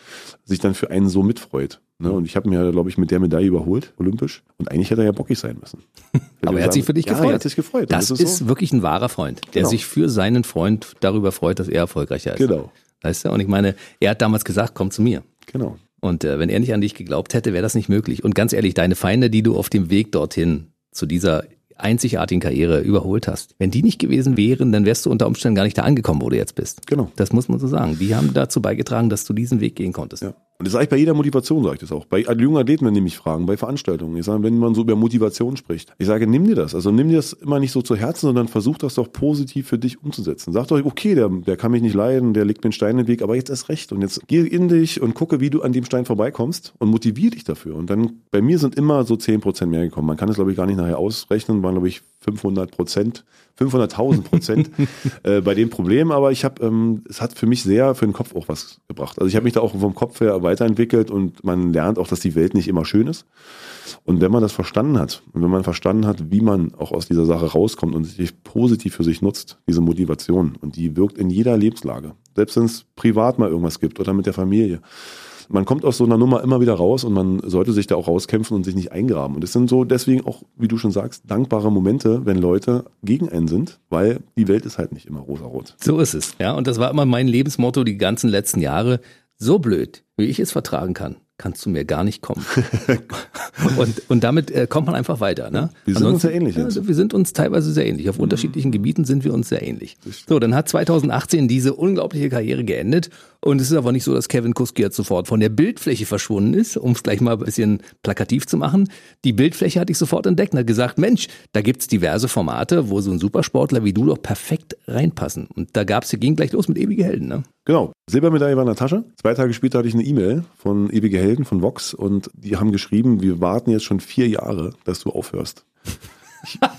sich dann für einen so mitfreut. Ne? Und ich habe mir, glaube ich, mit der Medaille überholt, olympisch. Und eigentlich hätte er ja bockig sein müssen. Aber er hat sich für dich gefreut. Ja, er hat sich gefreut. Das, das ist, so. wirklich ein wahrer Freund, der genau. sich für seinen Freund darüber freut, dass er erfolgreicher ist. Genau. Weißt du? Und ich meine, er hat damals gesagt, komm zu mir. Genau. Und äh, wenn er nicht an dich geglaubt hätte, wäre das nicht möglich. Und ganz ehrlich, deine Feinde, die du auf dem Weg dorthin zu dieser einzigartigen Karriere überholt hast. Wenn die nicht gewesen wären, dann wärst du unter Umständen gar nicht da angekommen, wo du jetzt bist. Genau. Das muss man so sagen. Die haben dazu beigetragen, dass du diesen Weg gehen konntest. Ja. Und das sage ich bei jeder Motivation, sage ich das auch. Bei jungen Athleten, wenn die mich fragen, bei Veranstaltungen. Ich sage, wenn man so über Motivation spricht, ich sage, nimm dir das. Also nimm dir das immer nicht so zu Herzen, sondern versuch das doch positiv für dich umzusetzen. Sag doch, okay, der, der kann mich nicht leiden, der legt mir einen Stein in den Weg, aber jetzt erst recht. Und jetzt geh in dich und gucke, wie du an dem Stein vorbeikommst und motivier dich dafür. Und dann, bei mir sind immer so zehn Prozent mehr gekommen. Man kann es, glaube ich, gar nicht nachher ausrechnen, waren, glaube ich, 500 Prozent, 500.000 Prozent äh, bei dem Problem. Aber ich habe, ähm, es hat für mich sehr für den Kopf auch was gebracht. Also ich habe mich da auch vom Kopf her weiterentwickelt und man lernt auch, dass die Welt nicht immer schön ist. Und wenn man das verstanden hat und wenn man verstanden hat, wie man auch aus dieser Sache rauskommt und sich positiv für sich nutzt, diese Motivation und die wirkt in jeder Lebenslage, selbst wenn es privat mal irgendwas gibt oder mit der Familie man kommt aus so einer Nummer immer wieder raus und man sollte sich da auch rauskämpfen und sich nicht eingraben. Und es sind so deswegen auch, wie du schon sagst, dankbare Momente, wenn Leute gegen einen sind, weil die Welt ist halt nicht immer rosarot. So ist es, ja. Und das war immer mein Lebensmotto die ganzen letzten Jahre. So blöd, wie ich es vertragen kann, kannst du mir gar nicht kommen. und, und damit äh, kommt man einfach weiter. Ne? Wir sind Ansonsten, uns sehr ähnlich. Ja, also wir sind uns teilweise sehr ähnlich. Auf mhm. unterschiedlichen Gebieten sind wir uns sehr ähnlich. So, dann hat 2018 diese unglaubliche Karriere geendet. Und es ist aber nicht so, dass Kevin Kuski jetzt sofort von der Bildfläche verschwunden ist, um es gleich mal ein bisschen plakativ zu machen. Die Bildfläche hatte ich sofort entdeckt und hat gesagt, Mensch, da gibt's diverse Formate, wo so ein Supersportler wie du doch perfekt reinpassen. Und da gab's, ging gleich los mit ewige Helden. Ne? Genau. Silbermedaille war in der Tasche. Zwei Tage später hatte ich eine E-Mail von Ewige Helden von Vox und die haben geschrieben, wir warten jetzt schon vier Jahre, dass du aufhörst.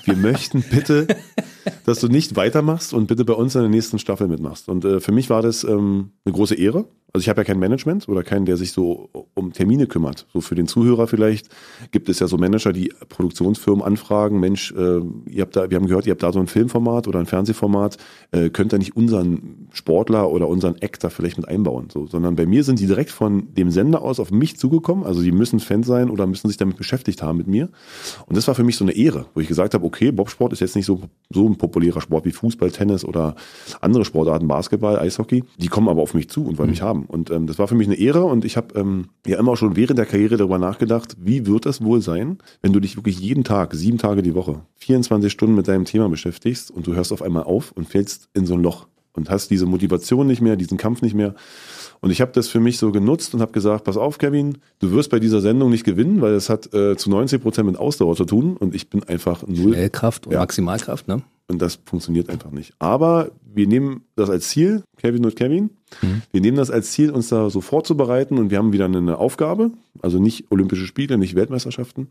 Wir möchten bitte, dass du nicht weitermachst und bitte bei uns in der nächsten Staffel mitmachst. Und äh, für mich war das ähm, eine große Ehre. Also ich habe ja kein Management oder keinen, der sich so um Termine kümmert. So für den Zuhörer vielleicht gibt es ja so Manager, die Produktionsfirmen anfragen, Mensch, äh, ihr habt da, wir haben gehört, ihr habt da so ein Filmformat oder ein Fernsehformat, äh, könnt ihr nicht unseren Sportler oder unseren Actor vielleicht mit einbauen? So, sondern bei mir sind die direkt von dem Sender aus auf mich zugekommen. Also die müssen Fan sein oder müssen sich damit beschäftigt haben mit mir. Und das war für mich so eine Ehre, wo ich gesagt habe, okay, Bobsport ist jetzt nicht so, so ein populärer Sport wie Fußball, Tennis oder andere Sportarten, Basketball, Eishockey. Die kommen aber auf mich zu und wollen mhm. mich haben. Und ähm, das war für mich eine Ehre und ich habe ähm, ja immer schon während der Karriere darüber nachgedacht, wie wird es wohl sein, wenn du dich wirklich jeden Tag, sieben Tage die Woche, 24 Stunden mit deinem Thema beschäftigst und du hörst auf einmal auf und fällst in so ein Loch und hast diese Motivation nicht mehr, diesen Kampf nicht mehr. Und ich habe das für mich so genutzt und habe gesagt, pass auf, Kevin, du wirst bei dieser Sendung nicht gewinnen, weil es hat äh, zu 90 Prozent mit Ausdauer zu tun und ich bin einfach null. Schnellkraft und ja. Maximalkraft, ne? Und das funktioniert einfach nicht. Aber wir nehmen das als Ziel, Kevin und Kevin, mhm. wir nehmen das als Ziel, uns da so vorzubereiten und wir haben wieder eine Aufgabe, also nicht Olympische Spiele, nicht Weltmeisterschaften,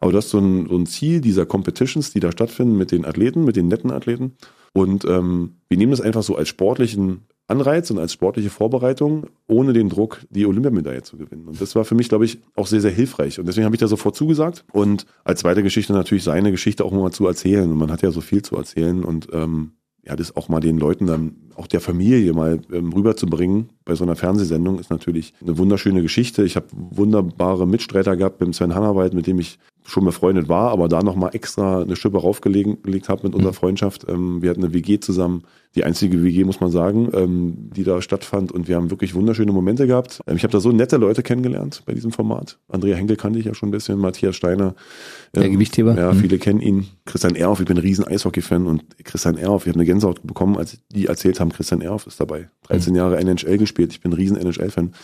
aber das ist so ein, so ein Ziel dieser Competitions, die da stattfinden mit den Athleten, mit den netten Athleten. Und ähm, wir nehmen das einfach so als sportlichen Anreiz und als sportliche Vorbereitung, ohne den Druck, die Olympiamedaille zu gewinnen. Und das war für mich, glaube ich, auch sehr, sehr hilfreich. Und deswegen habe ich da sofort zugesagt. Und als zweite Geschichte natürlich seine Geschichte auch mal zu erzählen. Und man hat ja so viel zu erzählen. Und ähm, ja, das auch mal den Leuten dann, auch der Familie mal ähm, rüberzubringen bei so einer Fernsehsendung ist natürlich eine wunderschöne Geschichte. Ich habe wunderbare Mitstreiter gehabt mit Sven Hannawald, mit dem ich schon befreundet war, aber da nochmal extra eine Schippe raufgelegt habe mit unserer mhm. Freundschaft. Ähm, wir hatten eine WG zusammen, die einzige WG, muss man sagen, ähm, die da stattfand und wir haben wirklich wunderschöne Momente gehabt. Ähm, ich habe da so nette Leute kennengelernt bei diesem Format. Andrea Henkel kannte ich ja schon ein bisschen, Matthias Steiner. Der Gewichtheber. Ja, mhm. viele kennen ihn. Christian Erhoff, ich bin ein riesen Eishockey-Fan und Christian Erhoff, ich habe eine Gänsehaut bekommen, als die erzählt haben, Christian Erhoff ist dabei. 13 mhm. Jahre NHL gespielt, ich bin ein riesen NHL-Fan.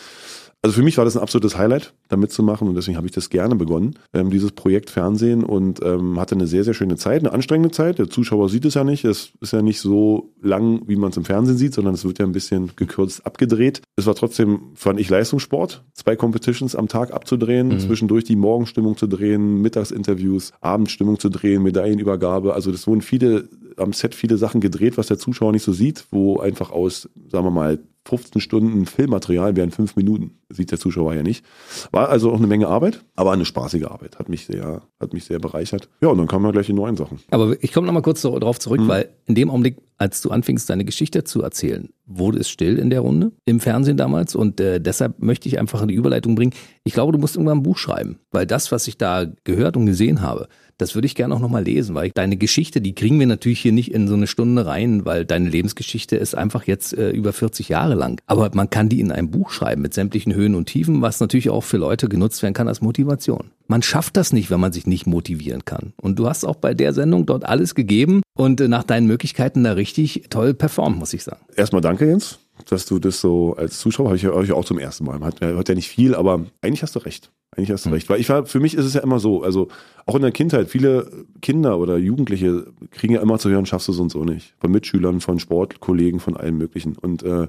Also für mich war das ein absolutes Highlight, da mitzumachen und deswegen habe ich das gerne begonnen, ähm, dieses Projekt Fernsehen und ähm, hatte eine sehr, sehr schöne Zeit, eine anstrengende Zeit. Der Zuschauer sieht es ja nicht, es ist ja nicht so lang, wie man es im Fernsehen sieht, sondern es wird ja ein bisschen gekürzt abgedreht. Es war trotzdem, fand ich, Leistungssport, zwei Competitions am Tag abzudrehen, mhm. zwischendurch die Morgenstimmung zu drehen, Mittagsinterviews, Abendstimmung zu drehen, Medaillenübergabe. Also das wurden viele am Set viele Sachen gedreht, was der Zuschauer nicht so sieht, wo einfach aus, sagen wir mal, 15 Stunden Filmmaterial wären fünf Minuten. Sieht der Zuschauer ja nicht. War also auch eine Menge Arbeit, aber eine spaßige Arbeit. Hat mich sehr, hat mich sehr bereichert. Ja, und dann kamen wir gleich die neuen Sachen. Aber ich komme nochmal kurz darauf zurück, mhm. weil in dem Augenblick, als du anfingst, deine Geschichte zu erzählen, wurde es still in der Runde im Fernsehen damals. Und äh, deshalb möchte ich einfach eine Überleitung bringen. Ich glaube, du musst irgendwann ein Buch schreiben, weil das, was ich da gehört und gesehen habe, das würde ich gerne auch nochmal lesen, weil deine Geschichte, die kriegen wir natürlich hier nicht in so eine Stunde rein, weil deine Lebensgeschichte ist einfach jetzt äh, über 40 Jahre lang. Aber man kann die in einem Buch schreiben mit sämtlichen Höhen und Tiefen, was natürlich auch für Leute genutzt werden kann als Motivation. Man schafft das nicht, wenn man sich nicht motivieren kann. Und du hast auch bei der Sendung dort alles gegeben und äh, nach deinen Möglichkeiten da richtig toll performt, muss ich sagen. Erstmal danke, Jens dass du das so als Zuschauer, habe ich ja auch zum ersten Mal. Man hört ja nicht viel, aber eigentlich hast du recht. Eigentlich hast du recht. Weil ich war, für mich ist es ja immer so, also auch in der Kindheit, viele Kinder oder Jugendliche kriegen ja immer zu hören, schaffst du es und so nicht. Von Mitschülern, von Sportkollegen, von allem möglichen. Und äh,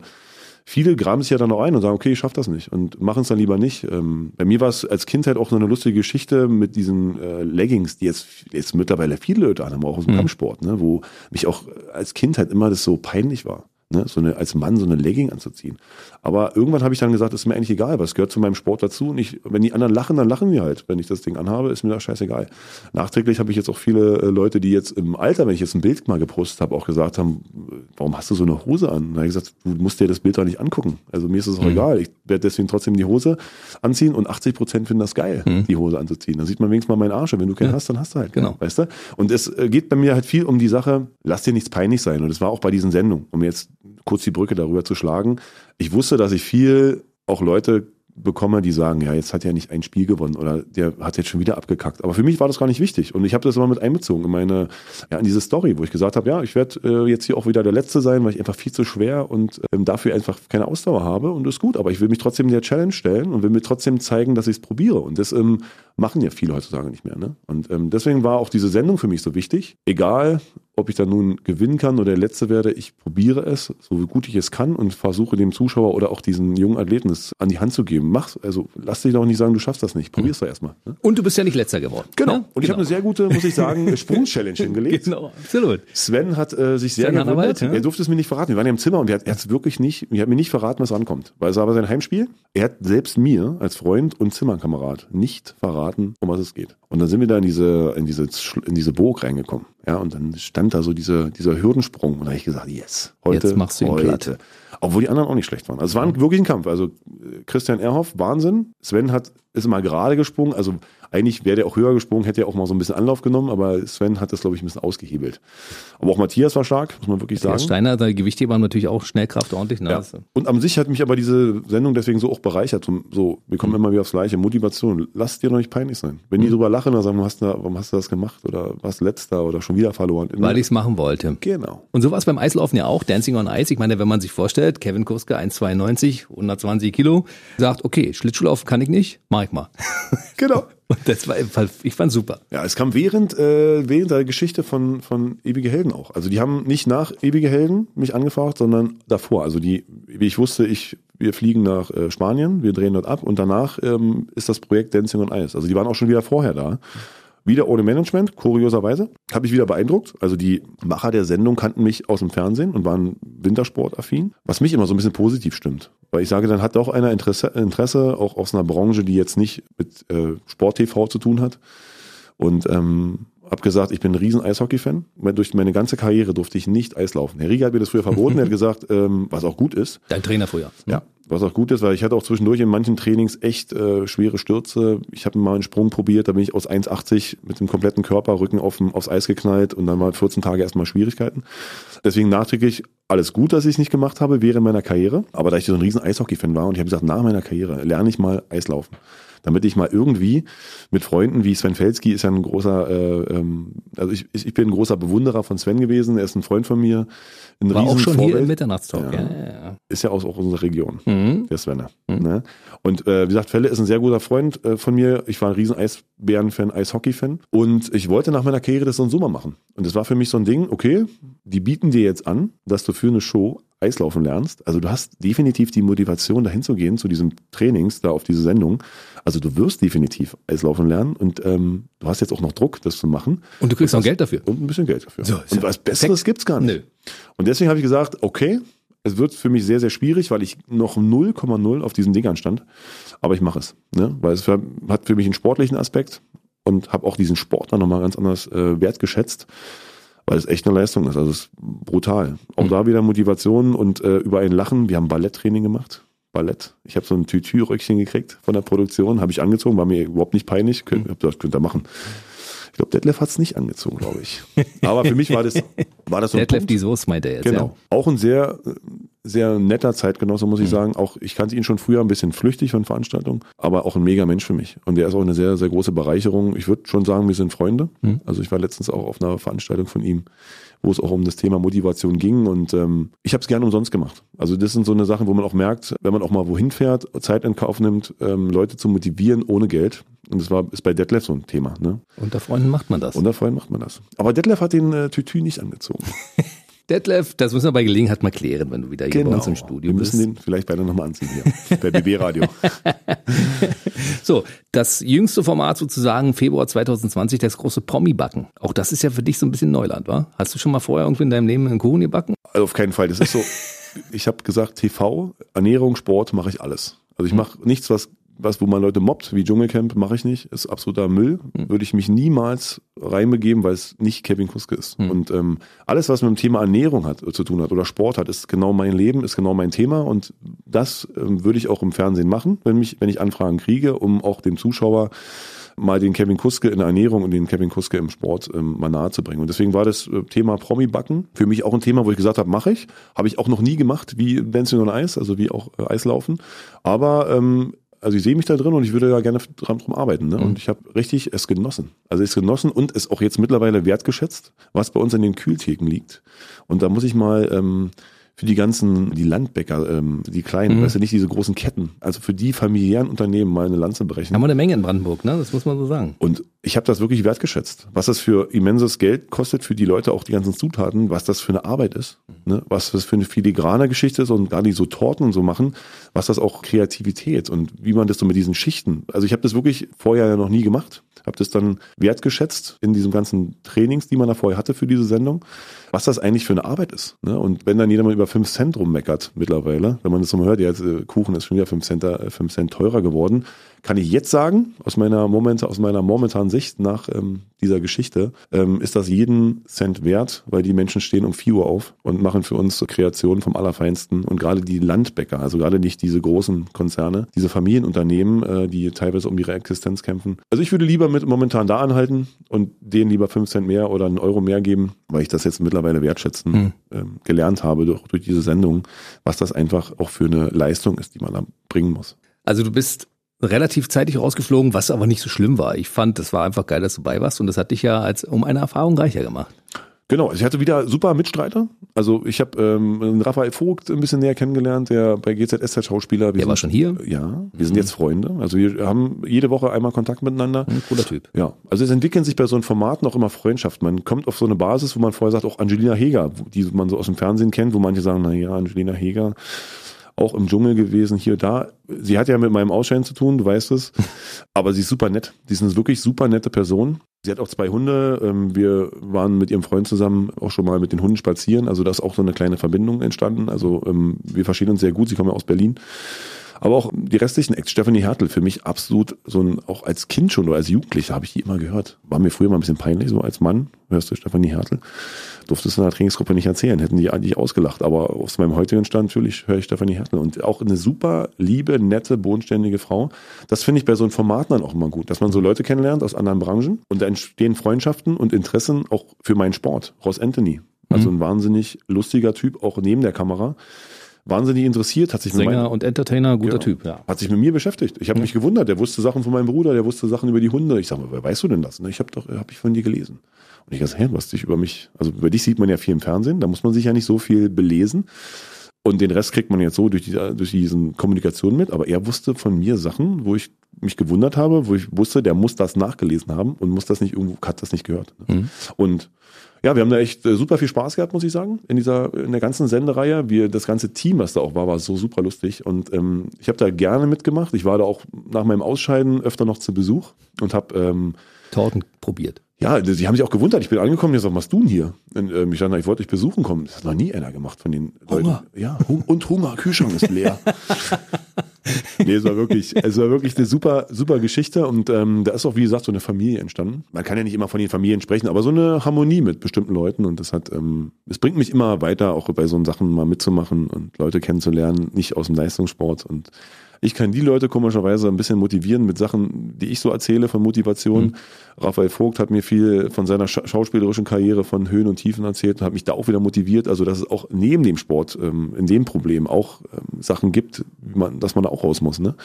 viele graben sich ja dann auch ein und sagen, okay, ich schaff das nicht und machen es dann lieber nicht. Ähm, bei mir war es als Kindheit auch so eine lustige Geschichte mit diesen äh, Leggings, die jetzt, jetzt mittlerweile viele Leute anhaben, auch aus dem mhm. Kampfsport, ne, wo mich auch als Kindheit immer das so peinlich war ne, so eine, als Mann so eine Legging anzuziehen. Aber irgendwann habe ich dann gesagt, ist mir eigentlich egal, was gehört zu meinem Sport dazu. Und ich, wenn die anderen lachen, dann lachen die halt. Wenn ich das Ding anhabe, ist mir das scheißegal. Nachträglich habe ich jetzt auch viele äh, Leute, die jetzt im Alter, wenn ich jetzt ein Bild mal gepostet habe, auch gesagt haben, warum hast du so eine Hose an? Dann habe ich gesagt, du musst dir das Bild doch nicht angucken. Also mir ist es auch mhm. egal. Ich werde deswegen trotzdem die Hose anziehen und 80 Prozent finden das geil, mhm. die Hose anzuziehen. Dann sieht man wenigstens mal meinen Arsch. Und wenn du keinen ja. hast, dann hast du halt. Genau. Weißt du? Und es äh, geht bei mir halt viel um die Sache, lass dir nichts peinlich sein. Und das war auch bei diesen Sendungen, um jetzt kurz die Brücke darüber zu schlagen. Ich wusste, dass ich viel auch Leute bekomme, die sagen, ja, jetzt hat er nicht ein Spiel gewonnen oder der hat jetzt schon wieder abgekackt. Aber für mich war das gar nicht wichtig und ich habe das immer mit einbezogen in meine, ja, in diese Story, wo ich gesagt habe, ja, ich werde äh, jetzt hier auch wieder der Letzte sein, weil ich einfach viel zu schwer und ähm, dafür einfach keine Ausdauer habe und das ist gut. Aber ich will mich trotzdem der Challenge stellen und will mir trotzdem zeigen, dass ich es probiere und das ähm, machen ja viele heutzutage nicht mehr. Ne? Und ähm, deswegen war auch diese Sendung für mich so wichtig. Egal, ob ich dann nun gewinnen kann oder der Letzte werde, ich probiere es, so gut ich es kann und versuche dem Zuschauer oder auch diesen jungen Athleten es an die Hand zu geben. Mach's, also lass dich doch nicht sagen, du schaffst das nicht. Probier's mhm. doch erstmal. Ne? Und du bist ja nicht Letzter geworden. Genau. Ja? Und genau. ich habe eine sehr gute, muss ich sagen, Sprung-Challenge hingelegt. Genau, absolut. Sven hat äh, sich sehr Sven gewundert. Er durfte es mir nicht verraten. Wir waren ja im Zimmer und er hat es wirklich nicht, er hat mir nicht verraten, was rankommt. Weil es war aber sein Heimspiel. Er hat selbst mir als Freund und Zimmerkamerad nicht verraten, um was es geht. Und dann sind wir da in diese, in diese, in diese Burg reingekommen. Ja, und dann stand da so diese, dieser Hürdensprung. Und da habe ich gesagt, yes, heute, Jetzt machst du ihn heute. Platt. Obwohl die anderen auch nicht schlecht waren. Also es war ein, wirklich ein Kampf. Also äh, Christian Erhoff, Wahnsinn. Sven hat, ist immer gerade gesprungen. Also eigentlich wäre der auch höher gesprungen, hätte er auch mal so ein bisschen Anlauf genommen, aber Sven hat das, glaube ich, ein bisschen ausgehebelt. Aber auch Matthias war stark, muss man wirklich Matthias sagen. Steiner, der Gewichtheber natürlich auch Schnellkraft ordentlich. Ne? Ja. Und an sich hat mich aber diese Sendung deswegen so auch bereichert. So, wir kommen mhm. immer wieder aufs Gleiche. Motivation. Lass dir doch nicht peinlich sein. Wenn die mhm. drüber lachen und sagen, warum hast, du, warum hast du das gemacht oder warst letzter oder schon wieder verloren. Weil ich es machen wollte. Genau. Und so war es beim Eislaufen ja auch. Dancing on Ice. Ich meine, wenn man sich vorstellt, Kevin Kurske 1,92, 120 Kilo, sagt, okay, Schlittschuhlaufen kann ich nicht, mach ich mal. Genau. Und das war, ich fand super. Ja, es kam während, äh, während der Geschichte von, von Ewige Helden auch. Also die haben nicht nach Ewige Helden mich angefragt, sondern davor. Also die, wie ich wusste, ich, wir fliegen nach äh, Spanien, wir drehen dort ab und danach ähm, ist das Projekt Dancing on Ice. Also die waren auch schon wieder vorher da. Wieder ohne Management, kurioserweise. Habe ich wieder beeindruckt. Also die Macher der Sendung kannten mich aus dem Fernsehen und waren Wintersportaffin, was mich immer so ein bisschen positiv stimmt. Weil ich sage, dann hat auch einer Interesse, Interesse auch aus einer Branche, die jetzt nicht mit äh, Sport-TV zu tun hat. Und ähm, habe gesagt, ich bin ein riesen Eishockey-Fan. Durch meine ganze Karriere durfte ich nicht Eislaufen. Herr Rieger hat mir das früher verboten. er hat gesagt, ähm, was auch gut ist. Dein Trainer früher. Ja, was auch gut ist, weil ich hatte auch zwischendurch in manchen Trainings echt äh, schwere Stürze. Ich habe mal einen Sprung probiert, da bin ich aus 1,80 mit dem kompletten Körperrücken auf, aufs Eis geknallt und dann war 14 Tage erstmal Schwierigkeiten. Deswegen nachträglich alles gut, dass ich es nicht gemacht habe während meiner Karriere. Aber da ich so ein riesen Eishockey-Fan war und ich habe gesagt, nach meiner Karriere lerne ich mal Eislaufen damit ich mal irgendwie mit Freunden wie Sven Felski ist ja ein großer, äh, ähm, also ich, ich bin ein großer Bewunderer von Sven gewesen, er ist ein Freund von mir. Ein War auch schon Vorbild. hier im Mitternachtstalk. Ja. Ja, ja, Ist ja aus auch unserer Region, mhm. der Sven. Mhm. Ne? Und äh, wie gesagt, Felle ist ein sehr guter Freund äh, von mir. Ich war ein riesen Eisbären-Fan, Eishockey-Fan. Und ich wollte nach meiner Karriere das so ein Sommer machen. Und das war für mich so ein Ding, okay, die bieten dir jetzt an, dass du für eine Show Eislaufen lernst. Also du hast definitiv die Motivation, dahin zu gehen, zu diesem Trainings, da auf diese Sendung. Also du wirst definitiv Eislaufen lernen und ähm, du hast jetzt auch noch Druck, das zu machen. Und du kriegst auch Geld dafür. Und ein bisschen Geld dafür. So, und was Besseres gibt's gar nicht. Nö. Und deswegen habe ich gesagt, okay, es wird für mich sehr, sehr schwierig, weil ich noch 0,0 auf diesen Dingern stand. Aber ich mache es. Ne? Weil es hat für mich einen sportlichen Aspekt und habe auch diesen Sport dann nochmal ganz anders äh, wertgeschätzt weil es echt eine Leistung ist. Also es ist brutal. Auch mhm. da wieder Motivation und äh, über ein Lachen. Wir haben Balletttraining gemacht. Ballett. Ich habe so ein Tütü-Röckchen gekriegt von der Produktion, habe ich angezogen, war mir überhaupt nicht peinlich. Könnt, mhm. das könnt ihr machen. Ich glaube, Detlef hat es nicht angezogen, glaube ich. Aber für mich war das, war das so ein Detlef die Soße meinte er jetzt. Genau. Ja. Auch ein sehr, sehr netter Zeitgenosse, muss ich mhm. sagen. Auch ich kannte ihn schon früher ein bisschen flüchtig von Veranstaltungen, aber auch ein mega Mensch für mich. Und der ist auch eine sehr, sehr große Bereicherung. Ich würde schon sagen, wir sind Freunde. Mhm. Also ich war letztens auch auf einer Veranstaltung von ihm wo es auch um das Thema Motivation ging. Und ähm, ich habe es gerne umsonst gemacht. Also das sind so eine Sachen, wo man auch merkt, wenn man auch mal wohin fährt, Zeit in Kauf nimmt, ähm, Leute zu motivieren ohne Geld. Und das war ist bei Detlef so ein Thema. Ne? Unter Freunden macht man das. Unter Freunden macht man das. Aber Detlef hat den äh, Tütü nicht angezogen. Detlef, das müssen wir bei Gelegenheit mal klären, wenn du wieder hier genau. bei uns im Studio bist. Wir müssen den vielleicht beide nochmal anziehen hier, bei BB Radio. so, das jüngste Format sozusagen, Februar 2020, das große Promi-Backen. Auch das ist ja für dich so ein bisschen Neuland, wa? Hast du schon mal vorher irgendwie in deinem Leben einen Kuchen gebacken? Also auf keinen Fall. Das ist so, ich habe gesagt, TV, Ernährung, Sport mache ich alles. Also ich mache nichts, was was, wo man Leute mobbt, wie Dschungelcamp, mache ich nicht. Ist absoluter Müll. Mhm. Würde ich mich niemals reinbegeben, weil es nicht Kevin Kuske ist. Mhm. Und ähm, alles, was mit dem Thema Ernährung hat, zu tun hat oder Sport hat, ist genau mein Leben, ist genau mein Thema. Und das ähm, würde ich auch im Fernsehen machen, wenn, mich, wenn ich Anfragen kriege, um auch dem Zuschauer mal den Kevin Kuske in der Ernährung und den Kevin Kuske im Sport ähm, mal nahe zu bringen. Und deswegen war das äh, Thema Promi-Backen für mich auch ein Thema, wo ich gesagt habe, mache ich. Habe ich auch noch nie gemacht, wie Dancing on Ice, also wie auch äh, Eislaufen. Aber ähm, also ich sehe mich da drin und ich würde da gerne dran drum arbeiten. Ne? Mhm. Und ich habe richtig es genossen. Also es genossen und es auch jetzt mittlerweile wertgeschätzt, was bei uns in den Kühltheken liegt. Und da muss ich mal ähm, für die ganzen, die Landbäcker, ähm, die kleinen, mhm. weißt du, nicht diese großen Ketten, also für die familiären Unternehmen mal eine Lanze brechen. Haben wir eine Menge in Brandenburg, ne? Das muss man so sagen. Und ich habe das wirklich wertgeschätzt. Was das für immenses Geld kostet für die Leute, auch die ganzen Zutaten, was das für eine Arbeit ist, ne? was das für eine filigrane Geschichte ist und da die so Torten und so machen, was das auch Kreativität und wie man das so mit diesen Schichten. Also ich habe das wirklich vorher ja noch nie gemacht habe das dann wertgeschätzt in diesen ganzen Trainings, die man da vorher hatte für diese Sendung, was das eigentlich für eine Arbeit ist. Ne? Und wenn dann jeder mal über 5 Cent rummeckert mittlerweile, wenn man das so mal hört, ja, äh, Kuchen ist schon wieder 5 Cent, 5 äh, Cent teurer geworden, kann ich jetzt sagen, aus meiner, Moment, aus meiner momentanen Sicht nach ähm, dieser Geschichte, ähm, ist das jeden Cent wert, weil die Menschen stehen um 4 Uhr auf und machen für uns Kreationen vom Allerfeinsten. Und gerade die Landbäcker, also gerade nicht diese großen Konzerne, diese Familienunternehmen, äh, die teilweise um ihre Existenz kämpfen. Also ich würde lieber mit momentan da anhalten und denen lieber 5 Cent mehr oder einen Euro mehr geben, weil ich das jetzt mittlerweile wertschätzen mhm. ähm, gelernt habe durch, durch diese Sendung, was das einfach auch für eine Leistung ist, die man da bringen muss. Also du bist relativ zeitig rausgeflogen, was aber nicht so schlimm war. Ich fand, das war einfach geil, dass du bei warst und das hat dich ja als um eine Erfahrung reicher gemacht. Genau, ich hatte wieder super Mitstreiter. Also ich habe ähm, Raphael Vogt ein bisschen näher kennengelernt, der bei GZSZ Schauspieler. Wir Der sind, war schon hier? Ja, wir sind jetzt Freunde. Also wir haben jede Woche einmal Kontakt miteinander. Ein cooler Typ. Ja, also es entwickeln sich bei so einem Format noch immer Freundschaften. Man kommt auf so eine Basis, wo man vorher sagt, auch Angelina Heger, die man so aus dem Fernsehen kennt, wo manche sagen, na ja, Angelina Heger, auch im Dschungel gewesen, hier, da. Sie hat ja mit meinem Ausscheiden zu tun, du weißt es. Aber sie ist super nett. Sie ist eine wirklich super nette Person. Sie hat auch zwei Hunde. Ähm, Wir waren mit ihrem Freund zusammen auch schon mal mit den Hunden spazieren. Also da ist auch so eine kleine Verbindung entstanden. Also ähm, wir verstehen uns sehr gut. Sie kommen ja aus Berlin. Aber auch die restlichen Acts, Stephanie Hertel, für mich absolut so ein, auch als Kind schon oder als Jugendlicher habe ich die immer gehört. War mir früher mal ein bisschen peinlich, so als Mann, hörst du Stephanie Hertel. Durftest du in der Trainingsgruppe nicht erzählen, hätten die eigentlich ausgelacht. Aber aus meinem heutigen Stand natürlich höre ich Stephanie Hertel. Und auch eine super liebe, nette, bodenständige Frau. Das finde ich bei so einem Format dann auch immer gut, dass man so Leute kennenlernt aus anderen Branchen und da entstehen Freundschaften und Interessen auch für meinen Sport. Ross Anthony. Also ein wahnsinnig lustiger Typ, auch neben der Kamera. Wahnsinnig interessiert, hat sich mit meinem- Sänger und Entertainer, guter ja. Typ, ja. Hat sich mit mir beschäftigt. Ich habe mich gewundert. Der wusste Sachen von meinem Bruder, der wusste Sachen über die Hunde. Ich sage mal, wer weißt du denn das? Ne, Ich habe doch, habe ich von dir gelesen. Und ich dachte, hä, was dich über mich? Also über dich sieht man ja viel im Fernsehen. Da muss man sich ja nicht so viel belesen. Und den Rest kriegt man jetzt so durch, die, durch diesen Kommunikation mit. Aber er wusste von mir Sachen, wo ich mich gewundert habe, wo ich wusste, der muss das nachgelesen haben und muss das nicht irgendwo, hat das nicht gehört. Ne? Und ja, wir haben da echt äh, super viel Spaß gehabt, muss ich sagen, in dieser, in der ganzen Sendereihe. Wir, das ganze Team, was da auch war, war so super lustig. Und ähm, ich habe da gerne mitgemacht. Ich war da auch nach meinem Ausscheiden öfter noch zu Besuch und habe ähm, Torten probiert. Ja, die haben sich auch gewundert. Ich bin angekommen, die sagen, was machst du denn hier? Und, ähm, ich dachte, ich wollte dich besuchen kommen. Das hat noch nie einer gemacht von den Hunger. Leuten. Ja, hum und Hunger, Kühlschrank ist leer. nee, es war wirklich, es war wirklich eine super, super Geschichte und ähm, da ist auch, wie gesagt, so eine Familie entstanden. Man kann ja nicht immer von den Familien sprechen, aber so eine Harmonie mit bestimmten Leuten und das hat, ähm, es bringt mich immer weiter, auch bei so Sachen mal mitzumachen und Leute kennenzulernen, nicht aus dem Leistungssport und ich kann die Leute komischerweise ein bisschen motivieren mit Sachen, die ich so erzähle von Motivation. Raphael Vogt hat mir viel von seiner scha schauspielerischen Karriere von Höhen und Tiefen erzählt und hat mich da auch wieder motiviert. Also dass es auch neben dem Sport ähm, in dem Problem auch ähm, Sachen gibt, man, dass man da auch raus muss. Ne?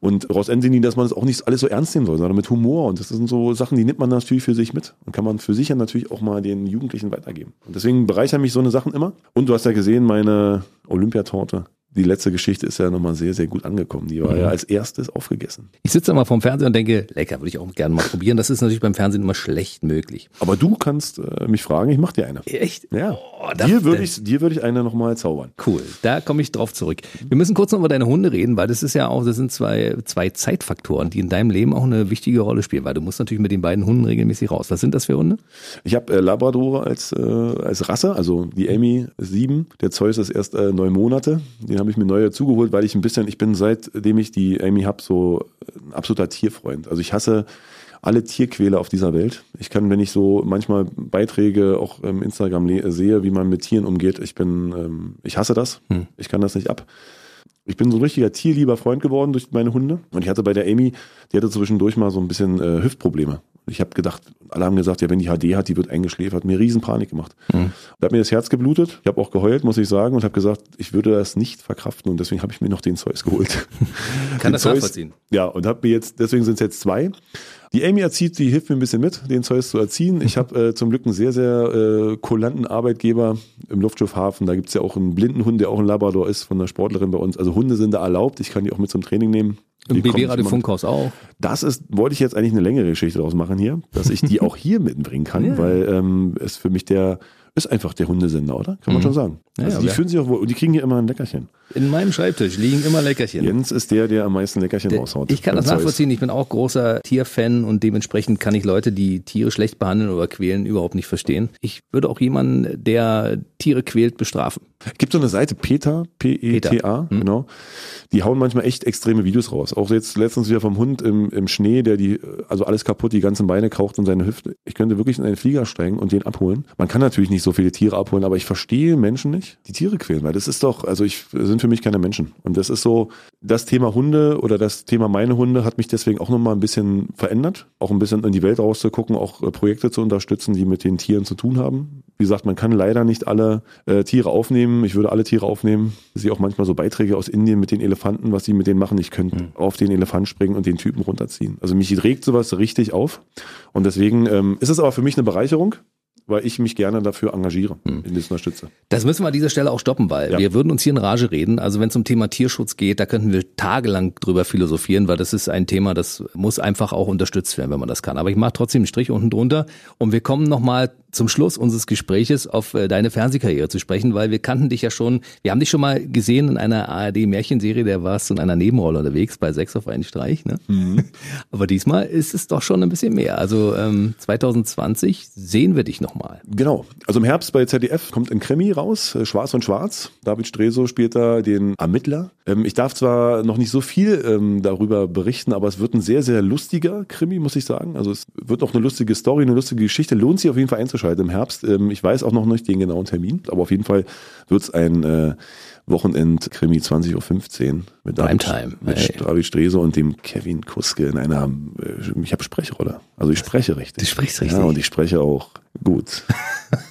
Und raus Anthony, dass man das auch nicht alles so ernst nehmen soll, sondern mit Humor. Und das sind so Sachen, die nimmt man natürlich für sich mit und kann man für sich ja natürlich auch mal den Jugendlichen weitergeben. Und deswegen bereichern mich so eine Sachen immer. Und du hast ja gesehen, meine Olympiatorte. Die letzte Geschichte ist ja nochmal sehr, sehr gut angekommen. Die war ja als erstes aufgegessen. Ich sitze immer vorm Fernseher und denke, lecker, würde ich auch gerne mal probieren. Das ist natürlich beim Fernsehen immer schlecht möglich. Aber du kannst äh, mich fragen, ich mach dir eine. Echt? Ja. Oh, dir würde ich, dir würde ich eine nochmal zaubern. Cool, da komme ich drauf zurück. Wir müssen kurz noch über deine Hunde reden, weil das ist ja auch, das sind zwei, zwei Zeitfaktoren, die in deinem Leben auch eine wichtige Rolle spielen, weil du musst natürlich mit den beiden Hunden regelmäßig raus. Was sind das für Hunde? Ich habe äh, Labrador als, äh, als Rasse, also die Amy ist sieben, der Zeus ist erst äh, neun Monate. Den habe ich mir neu dazugeholt, weil ich ein bisschen, ich bin seitdem ich die Amy hab so ein absoluter Tierfreund. Also ich hasse alle Tierquäler auf dieser Welt. Ich kann, wenn ich so manchmal Beiträge auch im Instagram le- sehe, wie man mit Tieren umgeht, ich bin, ähm, ich hasse das. Ich kann das nicht ab. Ich bin so ein richtiger tierlieber Freund geworden durch meine Hunde. Und ich hatte bei der Amy, die hatte zwischendurch mal so ein bisschen äh, Hüftprobleme. Ich habe gedacht, alle haben gesagt, ja, wenn die HD hat, die wird eingeschläfert. Mir riesen Panik gemacht. Da hat mir das Herz geblutet. Ich habe auch geheult, muss ich sagen, und habe gesagt, ich würde das nicht verkraften. Und deswegen habe ich mir noch den Zeus geholt. Kann Den das Zeus- nachvollziehen. Ja, und habe mir jetzt, deswegen sind es jetzt zwei. Die Amy erzieht, die hilft mir ein bisschen mit, den Zeus zu erziehen. Ich habe äh, zum Glück einen sehr, sehr äh, kulanten Arbeitgeber im Luftschiffhafen. Da gibt's ja auch einen blinden Hund, der auch ein Labrador ist, von einer Sportlerin bei uns. Also Hunde sind da erlaubt. Ich kann die auch mit zum Training nehmen. Im BB-Radio Funkhaus auch. das ist, wollte ich jetzt eigentlich eine längere Geschichte draus machen hier, dass ich die auch hier mitbringen kann, weil ähm, es für mich der ist einfach der Hundesender, oder? Kann man schon sagen. Also ja, die ja. fühlen sich auch wohl und die kriegen hier immer ein Leckerchen. In meinem Schreibtisch liegen immer Leckerchen. Jens ist der, der am meisten Leckerchen raushaut. Ich kann das nachvollziehen. Ich bin auch großer Tierfan und dementsprechend kann ich Leute, die Tiere schlecht behandeln oder quälen, überhaupt nicht verstehen. Ich würde auch jemanden, der Tiere quält, bestrafen. Gibt so eine Seite, PETA, P-E-T-A, Hm. genau. Die hauen manchmal echt extreme Videos raus. Auch jetzt letztens wieder vom Hund im, im Schnee, der die, also alles kaputt, die ganzen Beine kraucht und seine Hüfte. Ich könnte wirklich in einen Flieger steigen und den abholen. Man kann natürlich nicht so viele Tiere abholen, aber ich verstehe Menschen nicht, die Tiere quälen, weil das ist doch, also ich, sind für mich keine Menschen. Und das ist so, das Thema Hunde oder das Thema meine Hunde hat mich deswegen auch nochmal ein bisschen verändert. Auch ein bisschen in die Welt rauszugucken, auch äh, Projekte zu unterstützen, die mit den Tieren zu tun haben. Wie gesagt, man kann leider nicht alle äh, Tiere aufnehmen. Ich würde alle Tiere aufnehmen. Ich sehe auch manchmal so Beiträge aus Indien mit den Elefanten, was sie mit denen machen. Ich könnte auf den Elefant springen und den Typen runterziehen. Also mich regt sowas richtig auf. Und deswegen ähm, ist es aber für mich eine Bereicherung, weil ich mich gerne dafür engagiere, hm. in das unterstütze. Das müssen wir an dieser Stelle auch stoppen, weil ja. wir würden uns hier in Rage reden. Also wenn es um Thema Tierschutz geht, da könnten wir tagelang drüber philosophieren, weil das ist ein Thema, das muss einfach auch unterstützt werden, wenn man das kann. Aber ich mache trotzdem einen Strich unten drunter und wir kommen nochmal zum Schluss unseres Gespräches auf äh, deine Fernsehkarriere zu sprechen, weil wir kannten dich ja schon, wir haben dich schon mal gesehen in einer ARD-Märchenserie, der warst du in einer Nebenrolle unterwegs bei Sechs auf einen Streich. Ne? Mhm. Aber diesmal ist es doch schon ein bisschen mehr. Also ähm, 2020 sehen wir dich nochmal. Genau. Also im Herbst bei ZDF kommt ein Krimi raus, äh, Schwarz und Schwarz. David Streso spielt da den Ermittler. Ähm, ich darf zwar noch nicht so viel ähm, darüber berichten, aber es wird ein sehr, sehr lustiger Krimi, muss ich sagen. Also es wird auch eine lustige Story, eine lustige Geschichte. Lohnt sich auf jeden Fall einzuschalten im Herbst. Ähm, ich weiß auch noch nicht den genauen Termin, aber auf jeden Fall wird es ein äh, Wochenend-Krimi 20.15 Uhr mit David, mit hey. David Strese und dem Kevin Kuske in einer, äh, ich habe Sprechrolle. Also ich spreche richtig. Du sprichst richtig. Ja, und ich spreche auch gut.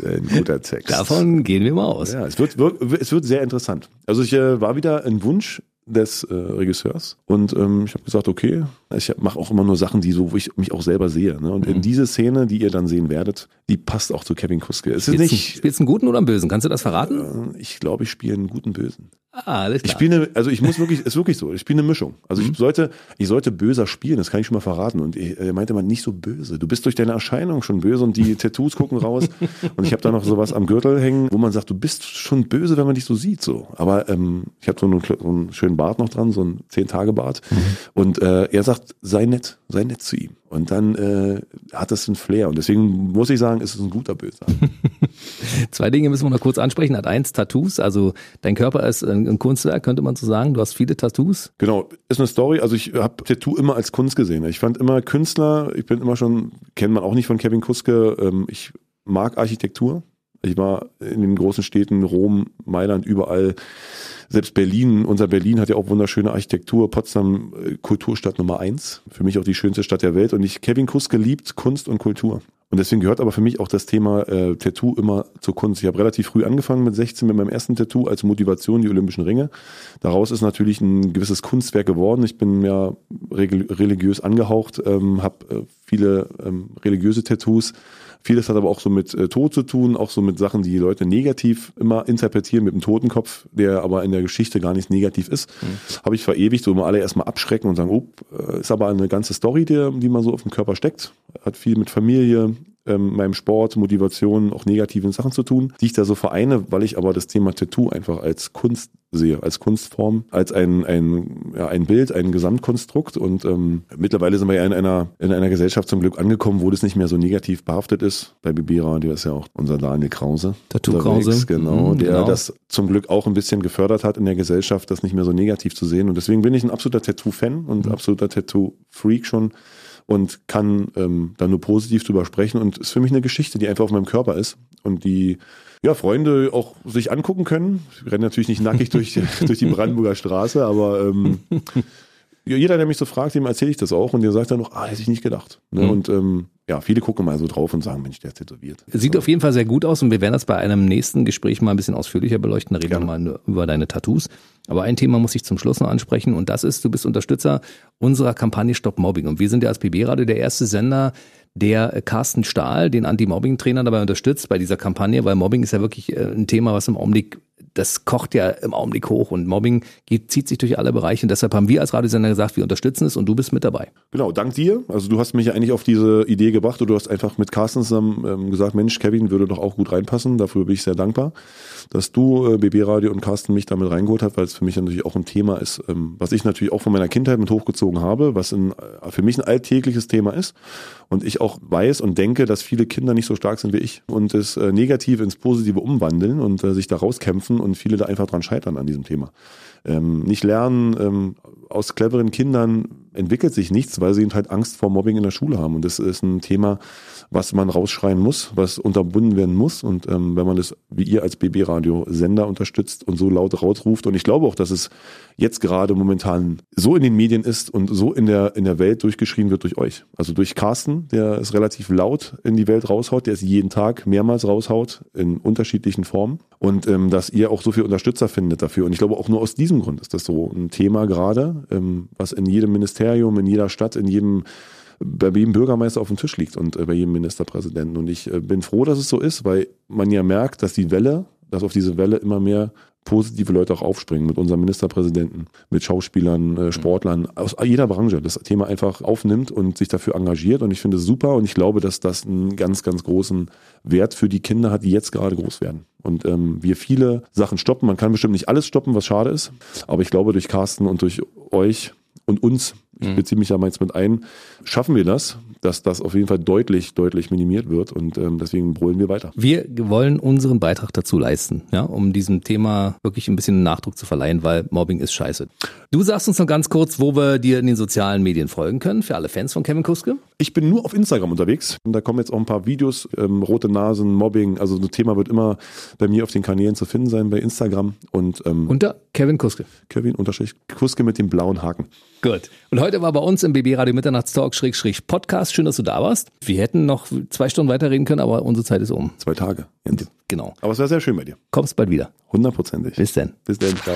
ein guter Text. Davon gehen wir mal aus. Ja, es wird, wird es wird sehr interessant. Also ich äh, war wieder ein Wunsch des äh, Regisseurs. Und ähm, ich habe gesagt, okay, ich mache auch immer nur Sachen, die so, wo ich mich auch selber sehe. Ne? Und mhm. in diese Szene, die ihr dann sehen werdet, die passt auch zu Kevin Kuske. Es ist nicht. Spielst du einen guten oder einen bösen? Kannst du das verraten? Äh, ich glaube, ich spiele einen guten Bösen. Ah, alles klar. Ich spiele, eine, also ich muss wirklich, ist wirklich so. Ich spiele eine Mischung. Also mhm. ich sollte, ich sollte böser spielen. Das kann ich schon mal verraten. Und er meinte man nicht so böse. Du bist durch deine Erscheinung schon böse und die Tattoos gucken raus. und ich habe da noch sowas am Gürtel hängen, wo man sagt, du bist schon böse, wenn man dich so sieht. So, aber ähm, ich habe so, einen, so einen schönen Bart noch dran, so einen zehn Tage Bart. Mhm. Und äh, er sagt, sei nett, sei nett zu ihm. Und dann äh, hat das einen Flair. Und deswegen muss ich sagen, ist es ein guter Böser. Zwei Dinge müssen wir noch kurz ansprechen. Hat eins Tattoos. Also dein Körper ist ein Kunstwerk, könnte man so sagen. Du hast viele Tattoos. Genau, ist eine Story. Also ich habe Tattoo immer als Kunst gesehen. Ich fand immer Künstler, ich bin immer schon, kennt man auch nicht von Kevin Kuske, ähm, ich mag Architektur. Ich war in den großen Städten, Rom, Mailand, überall selbst Berlin, unser Berlin hat ja auch wunderschöne Architektur. Potsdam äh, Kulturstadt Nummer eins. Für mich auch die schönste Stadt der Welt. Und ich, Kevin Kuske liebt Kunst und Kultur. Und deswegen gehört aber für mich auch das Thema äh, Tattoo immer zur Kunst. Ich habe relativ früh angefangen mit 16 mit meinem ersten Tattoo als Motivation die Olympischen Ringe. Daraus ist natürlich ein gewisses Kunstwerk geworden. Ich bin ja religiös angehaucht, ähm, habe äh, viele ähm, religiöse Tattoos Vieles hat aber auch so mit äh, Tod zu tun, auch so mit Sachen, die, die Leute negativ immer interpretieren, mit dem Totenkopf, der aber in der Geschichte gar nicht negativ ist. Mhm. Habe ich verewigt, so immer alle erstmal abschrecken und sagen, oh, ist aber eine ganze Story, die, die man so auf dem Körper steckt. Hat viel mit Familie, ähm, meinem Sport, Motivation, auch negativen Sachen zu tun, die ich da so vereine, weil ich aber das Thema Tattoo einfach als Kunst sehe, als Kunstform, als ein, ein, ja, ein Bild, ein Gesamtkonstrukt. Und ähm, mittlerweile sind wir ja in einer, in einer Gesellschaft zum Glück angekommen, wo das nicht mehr so negativ behaftet ist. Bei BB Radio ist ja auch unser Daniel Krause. Tattoo Krause. Genau, mhm, der genau. das zum Glück auch ein bisschen gefördert hat in der Gesellschaft, das nicht mehr so negativ zu sehen. Und deswegen bin ich ein absoluter Tattoo-Fan und mhm. absoluter Tattoo-Freak schon und kann ähm, da nur positiv drüber sprechen und ist für mich eine Geschichte, die einfach auf meinem Körper ist und die ja, Freunde auch sich angucken können. Ich renne natürlich nicht nackig durch, durch die Brandenburger Straße, aber ähm, jeder, der mich so fragt, dem erzähle ich das auch und der sagt dann noch, ah, hätte ich nicht gedacht. Ne? Mhm. Und ähm, ja, viele gucken mal so drauf und sagen, Mensch, der ist tätowiert. Sieht so. auf jeden Fall sehr gut aus und wir werden das bei einem nächsten Gespräch mal ein bisschen ausführlicher beleuchten. Da reden Gerne. wir mal über deine Tattoos. Aber ein Thema muss ich zum Schluss noch ansprechen und das ist, du bist Unterstützer unserer Kampagne Stop Mobbing. Und wir sind ja als PB-Radio der erste Sender, der Carsten Stahl, den Anti-Mobbing-Trainer, dabei unterstützt bei dieser Kampagne, weil Mobbing ist ja wirklich äh, ein Thema, was im Augenblick das kocht ja im Augenblick hoch und Mobbing geht, zieht sich durch alle Bereiche. Und deshalb haben wir als Radiosender gesagt, wir unterstützen es und du bist mit dabei. Genau, dank dir. Also du hast mich eigentlich auf diese Idee gebracht und du hast einfach mit Carsten zusammen ähm, gesagt, Mensch, Kevin würde doch auch gut reinpassen. Dafür bin ich sehr dankbar, dass du äh, BB Radio und Carsten mich damit reingeholt hast, weil es für mich natürlich auch ein Thema ist, ähm, was ich natürlich auch von meiner Kindheit mit hochgezogen habe, was in, äh, für mich ein alltägliches Thema ist. Und ich auch weiß und denke, dass viele Kinder nicht so stark sind wie ich und das äh, Negative ins Positive umwandeln und äh, sich da rauskämpfen und viele da einfach dran scheitern an diesem Thema. Ähm, nicht lernen, ähm, aus cleveren Kindern entwickelt sich nichts, weil sie halt Angst vor Mobbing in der Schule haben. Und das ist ein Thema, was man rausschreien muss, was unterbunden werden muss. Und ähm, wenn man das wie ihr als BB-Radio-Sender unterstützt und so laut rausruft, und ich glaube auch, dass es jetzt gerade momentan so in den Medien ist und so in der, in der Welt durchgeschrien wird durch euch. Also durch Carsten, der es relativ laut in die Welt raushaut, der es jeden Tag mehrmals raushaut, in unterschiedlichen Formen. Und ähm, dass ihr auch so viel Unterstützer findet dafür. Und ich glaube auch nur aus diesem Grund ist das so ein Thema gerade, ähm, was in jedem Ministerium, in jeder Stadt, in jedem bei jedem Bürgermeister auf dem Tisch liegt und äh, bei jedem Ministerpräsidenten. Und ich äh, bin froh, dass es so ist, weil man ja merkt, dass die Welle, dass auf diese Welle immer mehr positive Leute auch aufspringen mit unserem Ministerpräsidenten, mit Schauspielern, äh, Sportlern aus jeder Branche das Thema einfach aufnimmt und sich dafür engagiert. Und ich finde es super und ich glaube, dass das einen ganz, ganz großen Wert für die Kinder hat, die jetzt gerade groß werden. Und ähm, wir viele Sachen stoppen. Man kann bestimmt nicht alles stoppen, was schade ist. Aber ich glaube, durch Carsten und durch euch und uns, ich beziehe mich ja meins mit ein, schaffen wir das, dass das auf jeden Fall deutlich, deutlich minimiert wird und ähm, deswegen brüllen wir weiter. Wir wollen unseren Beitrag dazu leisten, ja, um diesem Thema wirklich ein bisschen Nachdruck zu verleihen, weil Mobbing ist scheiße. Du sagst uns noch ganz kurz, wo wir dir in den sozialen Medien folgen können, für alle Fans von Kevin Kuske. Ich bin nur auf Instagram unterwegs und da kommen jetzt auch ein paar Videos, ähm, rote Nasen, Mobbing, also das Thema wird immer bei mir auf den Kanälen zu finden sein bei Instagram und ähm, Unter Kevin Kuske. Kevin unterstrich Kuske mit dem blauen Haken. Gut. Und heute war bei uns im BB Radio Mitternachtstalk Schrägstrich Podcast. Schön, dass du da warst. Wir hätten noch zwei Stunden weiterreden können, aber unsere Zeit ist um. Zwei Tage. Jens. Genau. Aber es war sehr schön bei dir. Kommst bald wieder. Hundertprozentig. Bis dann. Bis dann. Ciao.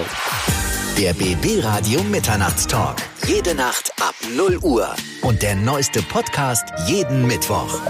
Der BB Radio Mitternachtstalk. Jede Nacht ab 0 Uhr. Und der neueste Podcast jeden Mittwoch.